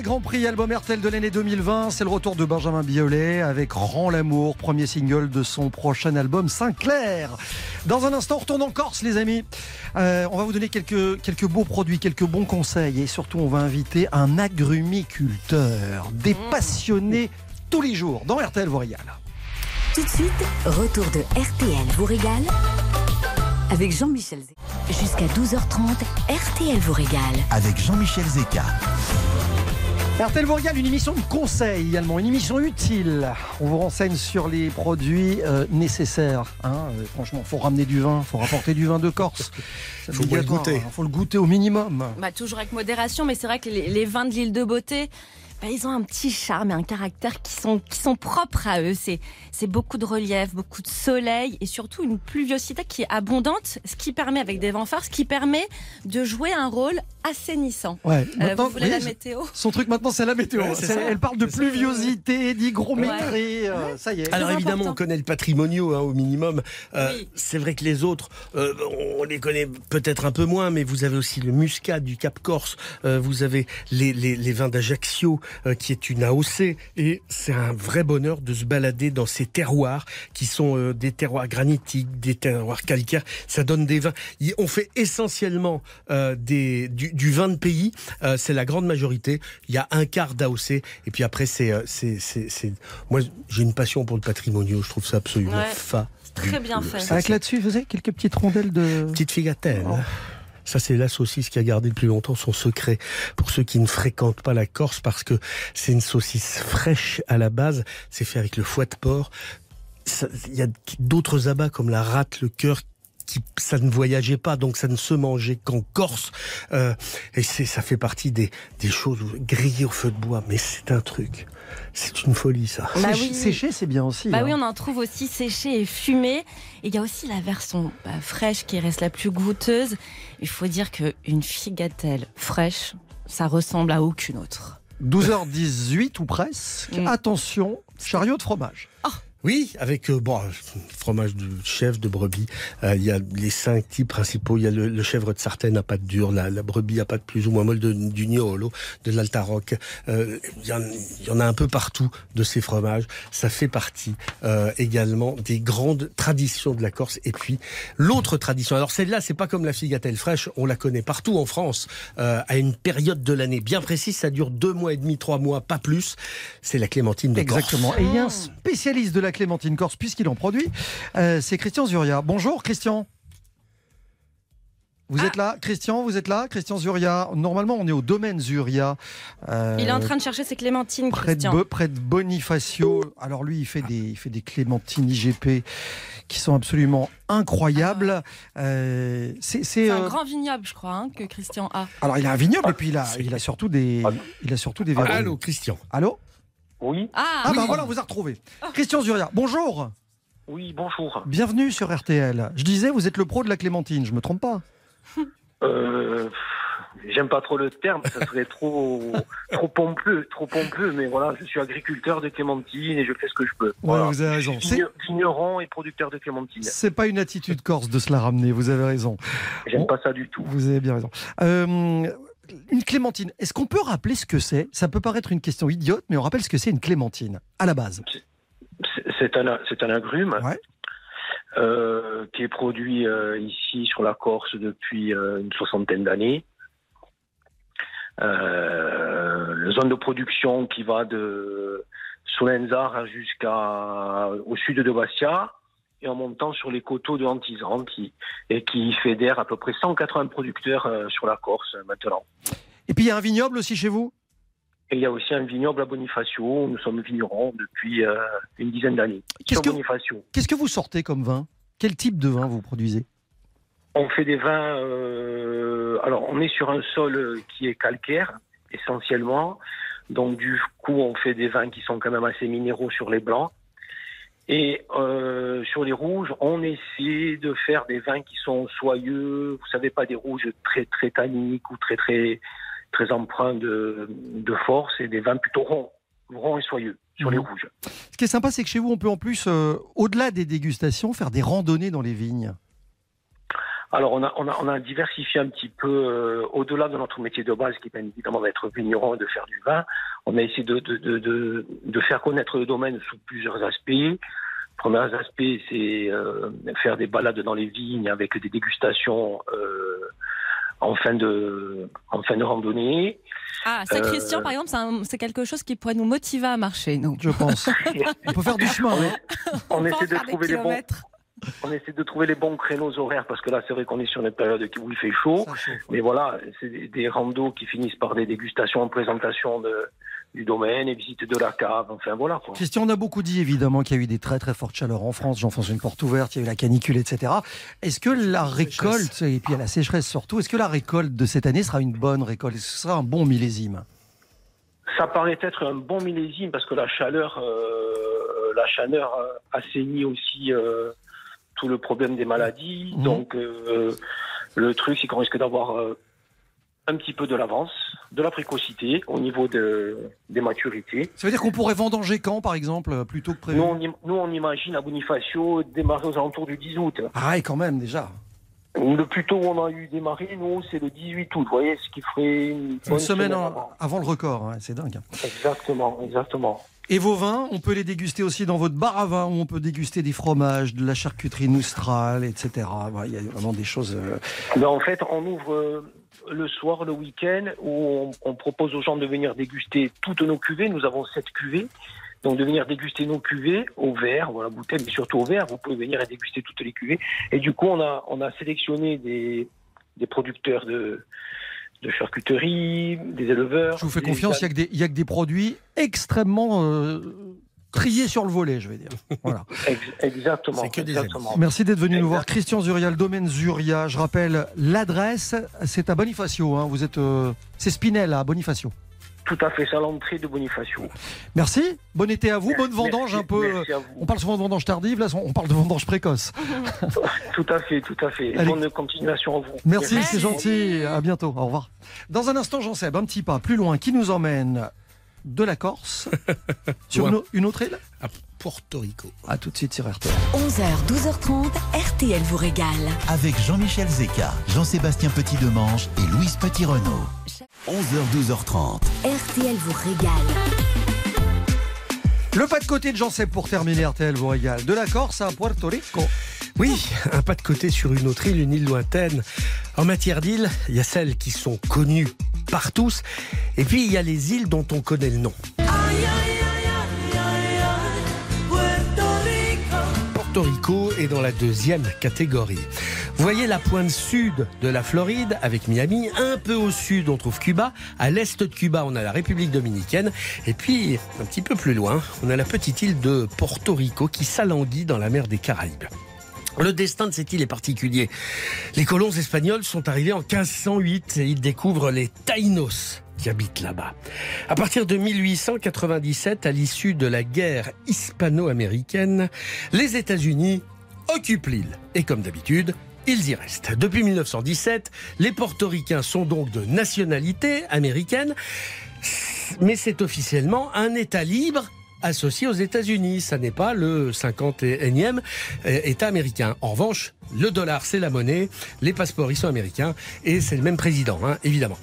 Grand Prix album RTL de l'année 2020. C'est le retour de Benjamin Biolay avec Rend l'amour, premier single de son prochain album Sinclair. Dans un instant, on retourne en Corse, les amis. Euh, on va vous donner quelques, quelques beaux produits, quelques bons conseils et surtout, on va inviter un agrumiculteur, des passionnés tous les jours dans RTL vous régale. Tout de suite, retour de RTL vous régale avec Jean-Michel Zé. Jusqu'à 12h30, RTL vous régale. Avec Jean-Michel Zeka. RTL vous une émission de conseil également, une émission utile. On vous renseigne sur les produits euh, nécessaires. hein. Euh, franchement, faut ramener du vin, faut rapporter du vin de Corse. C'est Faut moins le goûter. hein. Faut le goûter au minimum. Bah, toujours avec modération, mais c'est vrai que les, les vins de l'île de Beauté, bah, ils ont un petit charme et un caractère qui sont, qui sont propres à eux. C'est, c'est beaucoup de relief, beaucoup de soleil et surtout une pluviosité qui est abondante, ce qui permet, avec des vents forts, ce qui permet de jouer un rôle assainissant. Ouais. Euh, vous voulez la météo? Son truc maintenant, c'est la météo. Ouais, c'est. Elle parle de pluviosité, d'hygrométrie. euh, ça y est. Alors évidemment, important. on connaît le patrimonio hein, au minimum. Euh, Oui. C'est vrai que les autres, euh, on les connaît peut-être un peu moins, mais vous avez aussi le muscat du Cap Corse, euh, vous avez les, les, les vins d'Ajaccio, euh, qui est une AOC, et c'est un vrai bonheur de se balader dans ces terroirs qui sont euh, des terroirs granitiques, des terroirs calcaires. Ça donne des vins. On fait essentiellement euh, des, du, du vin de pays. Euh, c'est la grande majorité. Il y a un quart d'AOC, et puis après c'est, euh, c'est, c'est, c'est- moi j'ai une passion pour le patrimonio. Je trouve ça absolument Ouais. fa. Très bien fait. Avec là-dessus, vous avez quelques petites rondelles de. Petite figatelle. Oh. Ça, c'est la saucisse qui a gardé le plus longtemps son secret pour ceux qui ne fréquentent pas la Corse parce que c'est une saucisse fraîche à la base. C'est fait avec le foie de porc. Il y a d'autres abats comme la rate, le cœur qui, ça ne voyageait pas, donc ça ne se mangeait qu'en Corse. Euh, et c'est, ça fait partie des, des choses grillées au feu de bois. Mais c'est un truc. C'est une folie, ça. Bah Séché- oui. Séché, c'est bien aussi. Bah hein. oui, on en trouve aussi séché et fumé. Et il y a aussi la version bah, fraîche qui reste la plus goûteuse. Il faut dire qu'une figatelle fraîche, ça ressemble à aucune autre. 12h18 ou presque. Mm. Attention, chariot de fromage. Oui, avec euh, bon, fromage de chèvre, de brebis. Euh, Il y a les cinq types principaux. Il y a le, chèvre de Sartène à pâte dure, la, brebis à pâte plus ou moins molle de, du Niolo, de l'Altaroc. Euh, il, y en, a un peu partout de ces fromages. Ça fait partie euh, également des grandes traditions de la Corse. Et puis l'autre tradition. Alors celle-là, c'est pas comme la figatelle fraîche. On la connaît partout en France à une période de l'année bien précise. Ça dure deux mois et demi, trois mois, pas plus. C'est la clémentine de Exactement. Corse. Un spécialiste de la clémentine corse, puisqu'il en produit. Euh, c'est Christian Zuria. Bonjour, Christian. Vous êtes là, Christian, vous êtes là, Christian Zuria. Normalement, on est au domaine Zuria. euh, Il est en train de chercher ses clémentines, près de, Christian. Bo- près de Bonifacio. Alors lui, il fait des, il fait des clémentines IGP qui sont absolument incroyables. Euh, c'est, un euh, grand vignoble, je crois, hein, que Christian a. Alors il a un vignoble et puis il a, il a surtout des, il a surtout des. Allô, Christian. Allô? Oui. Ah, Ah oui. ben voilà, on vous a retrouvé. Christian Zuria, bonjour. Oui, bonjour. Bienvenue sur RTL. Je disais, vous êtes le pro de la clémentine, je me trompe pas Euh, J'aime pas trop le terme, ça serait trop trop pompeux, trop pompeux, mais voilà, je suis agriculteur de clémentines et je fais ce que je peux. Ouais, Voilà. vous avez raison. Vigneron et producteur de clémentines. c'est pas une attitude corse de se la ramener, vous avez raison. J'aime pas ça du tout. Vous avez bien raison. Euh, une clémentine, est-ce qu'on peut rappeler ce que c'est? Ça peut paraître une question idiote, mais on rappelle ce que c'est une clémentine, à la base. C'est- un un agrume Ouais. euh, qui est produit euh, ici sur la Corse depuis euh, une soixantaine d'années. La zone de production qui va de Solenzar jusqu'à au sud de Bastia et en montant sur les coteaux de Antizan qui, et qui fédère à peu près 180 producteurs euh, sur la Corse euh, maintenant. Et puis il y a un vignoble aussi chez vous? Et il y a aussi un vignoble à Bonifacio, où nous sommes vignerons depuis euh, une dizaine d'années. Qu'est-ce que-. Qu'est-ce que vous sortez comme vin? Quel type de vin vous produisez? On fait des vins. euh, alors, on est sur un sol qui est calcaire, essentiellement. Donc, du coup, on fait des vins qui sont quand même assez minéraux sur les blancs. Et euh, sur les rouges, on essaie de faire des vins qui sont soyeux. Vous savez, pas des rouges très très tanniques ou très très très empreints de, de force, et des vins plutôt ronds, ronds et soyeux sur les Mhm. rouges. Ce qui est sympa, c'est que chez vous, on peut en plus, euh, au-delà des dégustations, faire des randonnées dans les vignes. Alors, on a, on, a, on a diversifié un petit peu, euh, au-delà de notre métier de base, qui est bien évidemment d'être vigneron et de faire du vin. On a essayé de, de, de faire connaître le domaine sous plusieurs aspects. Premier aspect, c'est euh, faire des balades dans les vignes avec des dégustations euh, en, fin de, en fin de randonnée. Ah, ça, Euh, Christian, par exemple, c'est quelque chose qui pourrait nous motiver à marcher, nous. Je pense. On peut faire du chemin. hein. On essaie de des trouver les bons. On essaie de trouver les bons créneaux horaires parce que là, c'est vrai qu'on est sur une période où il fait chaud. Mais voilà, c'est des, des randos qui finissent par des dégustations en présentation de, du domaine et visite de la cave. Enfin voilà. Quoi. Christian, on a beaucoup dit évidemment qu'il y a eu des très très fortes chaleurs en France. J'enfonce une porte ouverte, il y a eu la canicule, etc. Est-ce que la récolte, et puis il y a la sécheresse surtout, est-ce que la récolte de cette année sera une bonne récolte? Est-ce que ce sera un bon millésime? Ça paraît être un bon millésime parce que la chaleur, euh, la chaleur euh, assainit aussi euh, tout le problème des maladies. Mhm. Donc euh, le truc, c'est qu'on risque d'avoir euh, un petit peu de l'avance, de la précocité au niveau de, des maturités. Ça veut dire qu'on pourrait vendanger quand, par exemple, plutôt que prévu Nous on, nous, on imagine à Bonifacio démarrer aux alentours du 10 août. Ah, et quand même déjà. Le plus tôt où on a eu démarré, nous, c'est le 18 août. Vous voyez, ce qui ferait une, semaine avant. avant le record, hein, c'est dingue. Exactement, exactement. Et vos vins, on peut les déguster aussi dans votre bar à vin où on peut déguster des fromages, de la charcuterie Noustral, etc. Il y a vraiment des choses. euh, Ben, en fait, on ouvre le soir, le week-end, où on, on propose aux gens de venir déguster toutes nos cuvées. Nous avons sept cuvées. Donc, de venir déguster nos cuvées au verre, ou à la bouteille, mais surtout au verre. Vous pouvez venir et déguster toutes les cuvées. Et du coup, on a, on a sélectionné des, des producteurs de, de charcuterie, des éleveurs. Je vous fais confiance, il n'y a, que des- il y a que des produits extrêmement euh, triés sur le volet, je vais dire. Voilà. Ex- Exactement. C'est que des exactement. Merci d'être venu nous voir. Christian Zuria, le domaine Zuria. Je rappelle l'adresse, c'est à Bonifacio. hein. Vous êtes, euh, c'est Spinel à Bonifacio. Tout à fait, c'est à l'entrée de Bonifacio. Merci. Bon été à vous. Bonne vendange Merci- un peu. merci à vous. On parle souvent de vendange tardive, là on parle de vendange précoce. Tout à fait, tout à fait. Allez. Bonne continuation à vous. Merci, c'est gentil. À bientôt. Au revoir. Dans un instant, sais un petit pas plus loin qui nous emmène de la Corse sur une, une autre île. À Porto Rico. À tout de suite sur RTL. 11h, 12h30, RTL vous régale. Avec Jean-Michel Zeka, Jean-Sébastien Petit-Demange et Louise Petit-Renault. 11h, 12h30. RTL vous régale. Le pas de côté de Jean Seb pour terminer RTL vous régale. De la Corse à Puerto Rico. Oui, un pas de côté sur une autre île, une île lointaine. En matière d'îles, il y a celles qui sont connues par tous, et puis il y a les îles dont on connaît le nom. Dans la deuxième catégorie. Voyez la pointe sud de la Floride avec Miami, un peu au sud on trouve Cuba, à l'est de Cuba on a la République dominicaine, et puis un petit peu plus loin on a la petite île de Porto Rico qui s'alanguit dans la mer des Caraïbes. Le destin de cette île est particulier. Les colons espagnols sont arrivés en 1508 et ils découvrent les Taïnos qui habitent là-bas. À partir de 1897, à l'issue de la guerre hispano-américaine, les États-Unis occupent l'île. Et comme d'habitude, ils y restent. Depuis 1917, les portoricains sont donc de nationalité américaine, mais c'est officiellement un État libre associé aux États-Unis. Ça n'est pas le 51e euh, État américain. En revanche, le dollar, c'est la monnaie, les passeports, ils sont américains, et c'est le même président, hein, évidemment.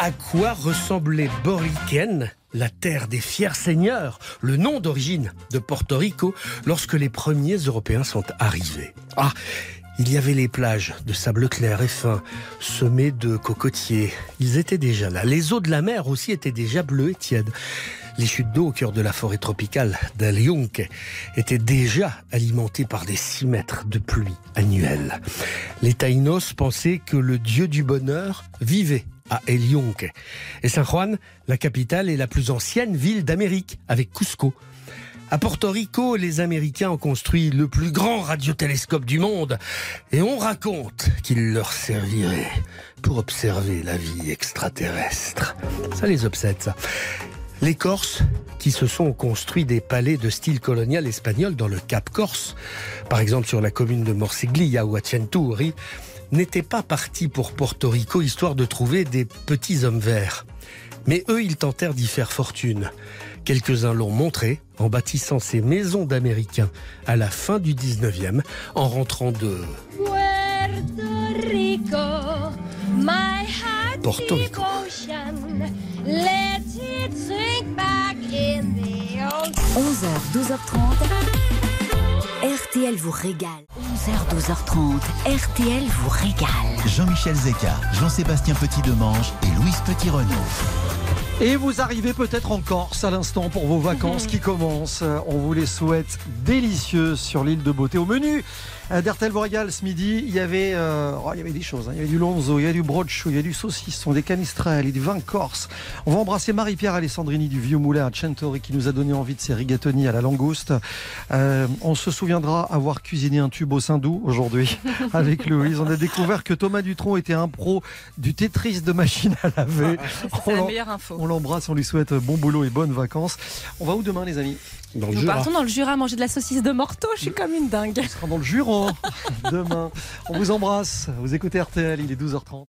À quoi ressemblait Boriken la terre des fiers seigneurs, le nom d'origine de Porto Rico, lorsque les premiers Européens sont arrivés? Ah, il y avait les plages de sable clair et fin, semées de cocotiers. Ils étaient déjà là. Les eaux de la mer aussi étaient déjà bleues et tièdes. Les chutes d'eau au cœur de la forêt tropicale d'El Yunque étaient déjà alimentées par des 6 mètres de pluie annuelle. Les Taïnos pensaient que le dieu du bonheur vivait à El. Et San Juan, la capitale, est la plus ancienne ville d'Amérique, avec Cusco. À Porto Rico, les Américains ont construit le plus grand radiotélescope du monde et on raconte qu'il leur servirait pour observer la vie extraterrestre. Ça les obsède, ça. Les Corses, qui se sont construits des palais de style colonial espagnol dans le Cap Corse, par exemple sur la commune de Morsiglia ou à n'étaient pas partis pour Porto Rico histoire de trouver des petits hommes verts. Mais eux, ils tentèrent d'y faire fortune. Quelques-uns l'ont montré en bâtissant ces maisons d'Américains à la fin du 19e, en rentrant de Puerto Rico, my heart Porto Rico. devotion. Let it sink back in the ocean. 11h, 12h30. RTL vous régale. 11h, 12h30. RTL vous régale. Jean-Michel Zeka, Jean-Sébastien Petit-Demange et Louise Petit-Renault. Et vous arrivez peut-être en Corse à l'instant pour vos vacances qui commencent. On vous les souhaite délicieuses sur l'île de Beauté. Au menu euh, d'Hertel Borégal ce midi, il y avait, euh, oh, il y avait des choses. hein. Il y avait du lonzo, il y avait du brochu, il y a du saucisson, des canistrelles, et du vin corse. On va embrasser Marie-Pierre Alessandrini du Vieux Moulin à Centori qui nous a donné envie de ses rigatoni à la langouste. Euh, on se souviendra avoir cuisiné un tube au Saint-Doux aujourd'hui avec Louise. On a découvert que Thomas Dutronc était un pro du Tetris de machine à laver. C'est la meilleure info. on l'embrasse, on lui souhaite bon boulot et bonnes vacances. On va où demain, les amis? Dans Nous partons dans le Jura manger de la saucisse de Morteau, je suis comme une dingue. On sera dans le Jura demain. On vous embrasse. Vous écoutez RTL, il est 12h30.